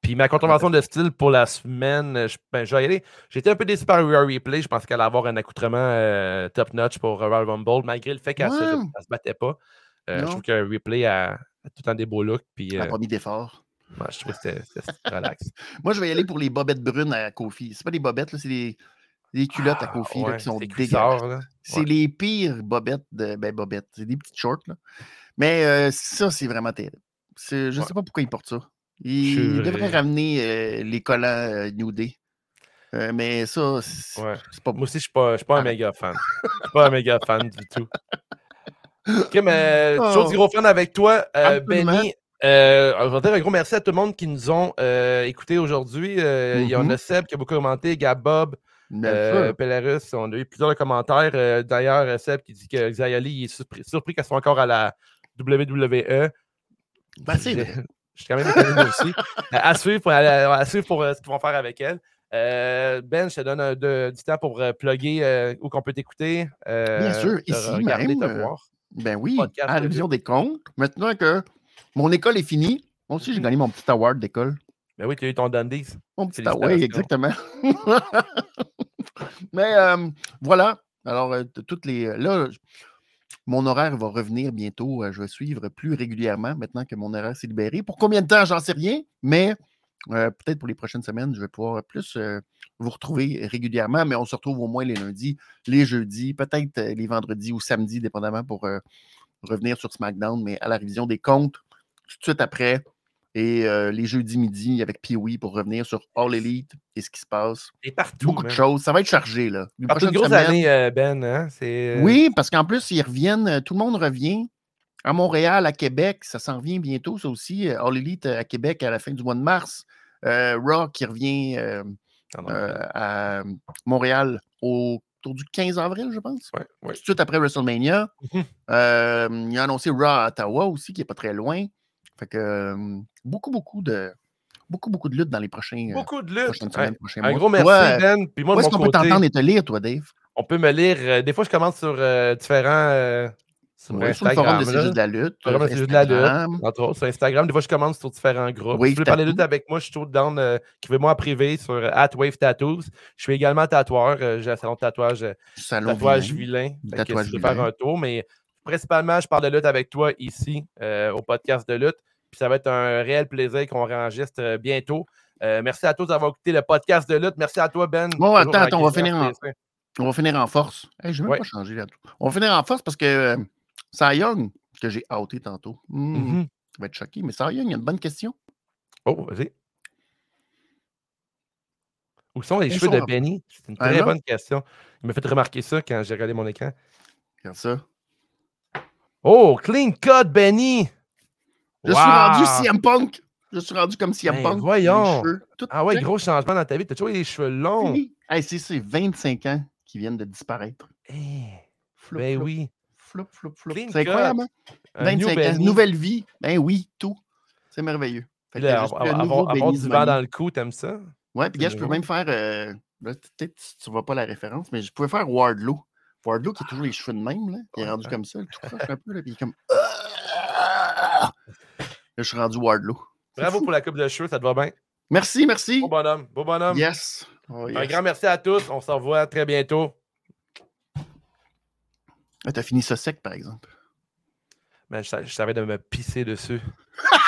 Puis ma contravention de style pour la semaine, je, ben, vais y aller. J'étais un peu déçu par Rhea Replay. Je pense qu'elle allait avoir un accoutrement euh, top-notch pour Royal Rumble, malgré le fait qu'elle ne se, battait pas. Euh, je trouve qu'un replay a, tout le temps des beaux looks. Puis, n'a pas mis d'effort. je trouve que c'était relax. Moi, je vais y aller pour les bobettes brunes à Kofi. C'est pas des bobettes, c'est des des culottes à ah, Kofi qui sont dégueulasses. C'est les pires bobettes de. Ben, bobettes. C'est des petites shorts. Là. Mais euh, ça, c'est vraiment terrible. Je ne sais pas pourquoi ils portent ça. Ils, devraient ramener euh, les collants euh, New Day. Euh, mais ça, c'est Ouais. pas Moi aussi, je ne suis pas un Arrête. méga fan. Je suis pas un méga fan du tout. OK, mais Oh. chose gros fan avec toi, euh. Benny. Euh, je vais dire un gros merci à tout le monde qui nous ont euh, écoutés aujourd'hui. Euh, Il y en a Seb qui a beaucoup commenté, Gab Bob, Bien euh, sûr. Pelarus. On a eu plusieurs commentaires. Euh, D'ailleurs, euh, Seb qui dit que Xayali est surpris, surpris qu'elle soit encore à la WWE. Ben, vrai. Je suis quand même étonné aussi. Euh, à suivre pour, à- à suivre pour euh, ce qu'ils vont faire avec elle. Euh, ben, je te donne un- de- du temps pour euh, plugger euh, où qu'on peut t'écouter. euh, Bien sûr, ici regarder, même, te euh, voir. Ben oui, Podcast à la révision des comptes. Maintenant que mon école est finie, moi aussi, j'ai gagné mon petit award d'école. Ben oui, tu as eu ton Dundies. Mon petit award, Félicitations. exactement. Mais euh, voilà. Alors, euh, toutes les. euh, Là, mon horaire va revenir bientôt. Je vais suivre plus régulièrement maintenant que mon horaire s'est libéré. Pour combien de temps, j'en sais rien, mais euh, peut-être pour les prochaines semaines, je vais pouvoir plus euh, vous retrouver régulièrement. Mais on se retrouve au moins les lundis, les jeudis, peut-être euh, les vendredis ou samedis, dépendamment pour euh, revenir sur SmackDown, mais à la révision des comptes tout de suite après. Et les jeudis midi avec Pee-Wee pour revenir sur All Elite et ce qui se passe. Et partout. Beaucoup de choses. Ça va être chargé, là. Les Partout une prochaines grosse semaines- année, Ben. Hein? Oui, parce qu'en plus, ils reviennent, tout le monde revient. À Montréal, à Québec, ça s'en revient bientôt, ça aussi. euh, All Elite euh, à Québec à la fin du mois de mars. Euh, Raw qui revient euh, Ah euh, à Montréal au- autour du 15 avril, je pense. ouais, ouais. Tout de suite après WrestleMania. Mhm. Il a annoncé Raw à Ottawa aussi, qui n'est pas très loin. Fait que beaucoup, beaucoup de beaucoup, beaucoup de luttes dans les prochains, Beaucoup de luttes. Ouais. prochains Un mois. gros merci, Toi, Ben. Puis moi, est-ce qu'on peut t'entendre et te lire, toi, Dave? on peut me lire. des fois, je commence sur différents. Euh, sur Oui, sur le Instagram. forum de. C'est juste de la lutte. Forum de C'est juste de la lutte. Entre autres, sur Instagram, des fois, je commence sur différents groupes. Wave si vous voulez parler lutte avec moi, je suis toujours down. Euh, Écrivez-moi en privé sur euh, Wave Tattoos. Je suis également tatoueur. euh, J'ai un salon de tatouage, euh, Salon tatouage vilain. vilain. Tatouage veux faire vilain. un tour, mais principalement, je parle de lutte avec toi ici euh, au podcast de lutte. Puis ça va être un réel plaisir qu'on enregistre euh, bientôt. Merci à tous d'avoir écouté le podcast de lutte. Merci à toi, Ben. Bon, attends, attends, on va finir en-. On va finir en force. Hey, je vais même Ouais. pas changer là On va finir en force parce que Cy Young, que j'ai outé tantôt, hmm, Mhm. tu vas être choqué, mais Cy Young, il y a une bonne question. Oh, vas-y. Où sont les cheveux sont de en- Benny? C'est une très bonne question. Il m'a fait remarquer ça quand j'ai regardé mon écran. Regarde ça. Oh, clean cut, Benny! Je suis rendu CM Punk. Je suis rendu comme CM Ben, Punk. voyons. cheveux, Ah ouais, gros changement dans ta vie. T'as toujours les cheveux longs. Oui. Hey, c'est c'est 25 ans qui viennent de disparaître. Eh, Floup, ben oui. Floup, floup. Clean C'est incroyable, hein? Un new 25 ans, Benny. nouvelle vie. Ben oui, tout. C'est merveilleux. Là, avoir, du vent dans le cou, t'aimes ça? Ouais, puis gars, je peux même faire. euh, Peut-être tu vois pas la référence, mais je pouvais faire Wardlow. Wardlow qui a toujours les cheveux de même, là. Il est rendu hein. comme ça, tout un peu, là, puis il est comme. Là, je suis rendu Wardlow. Bravo pour la coupe de cheveux, ça te va bien? Merci, merci. Beau bonhomme, beau bonhomme. Yes. Oh, Un yes. grand merci à tous. On se revoit très bientôt. Ah, T'as fini ça sec, par exemple. Ben, je, je savais de me pisser dessus.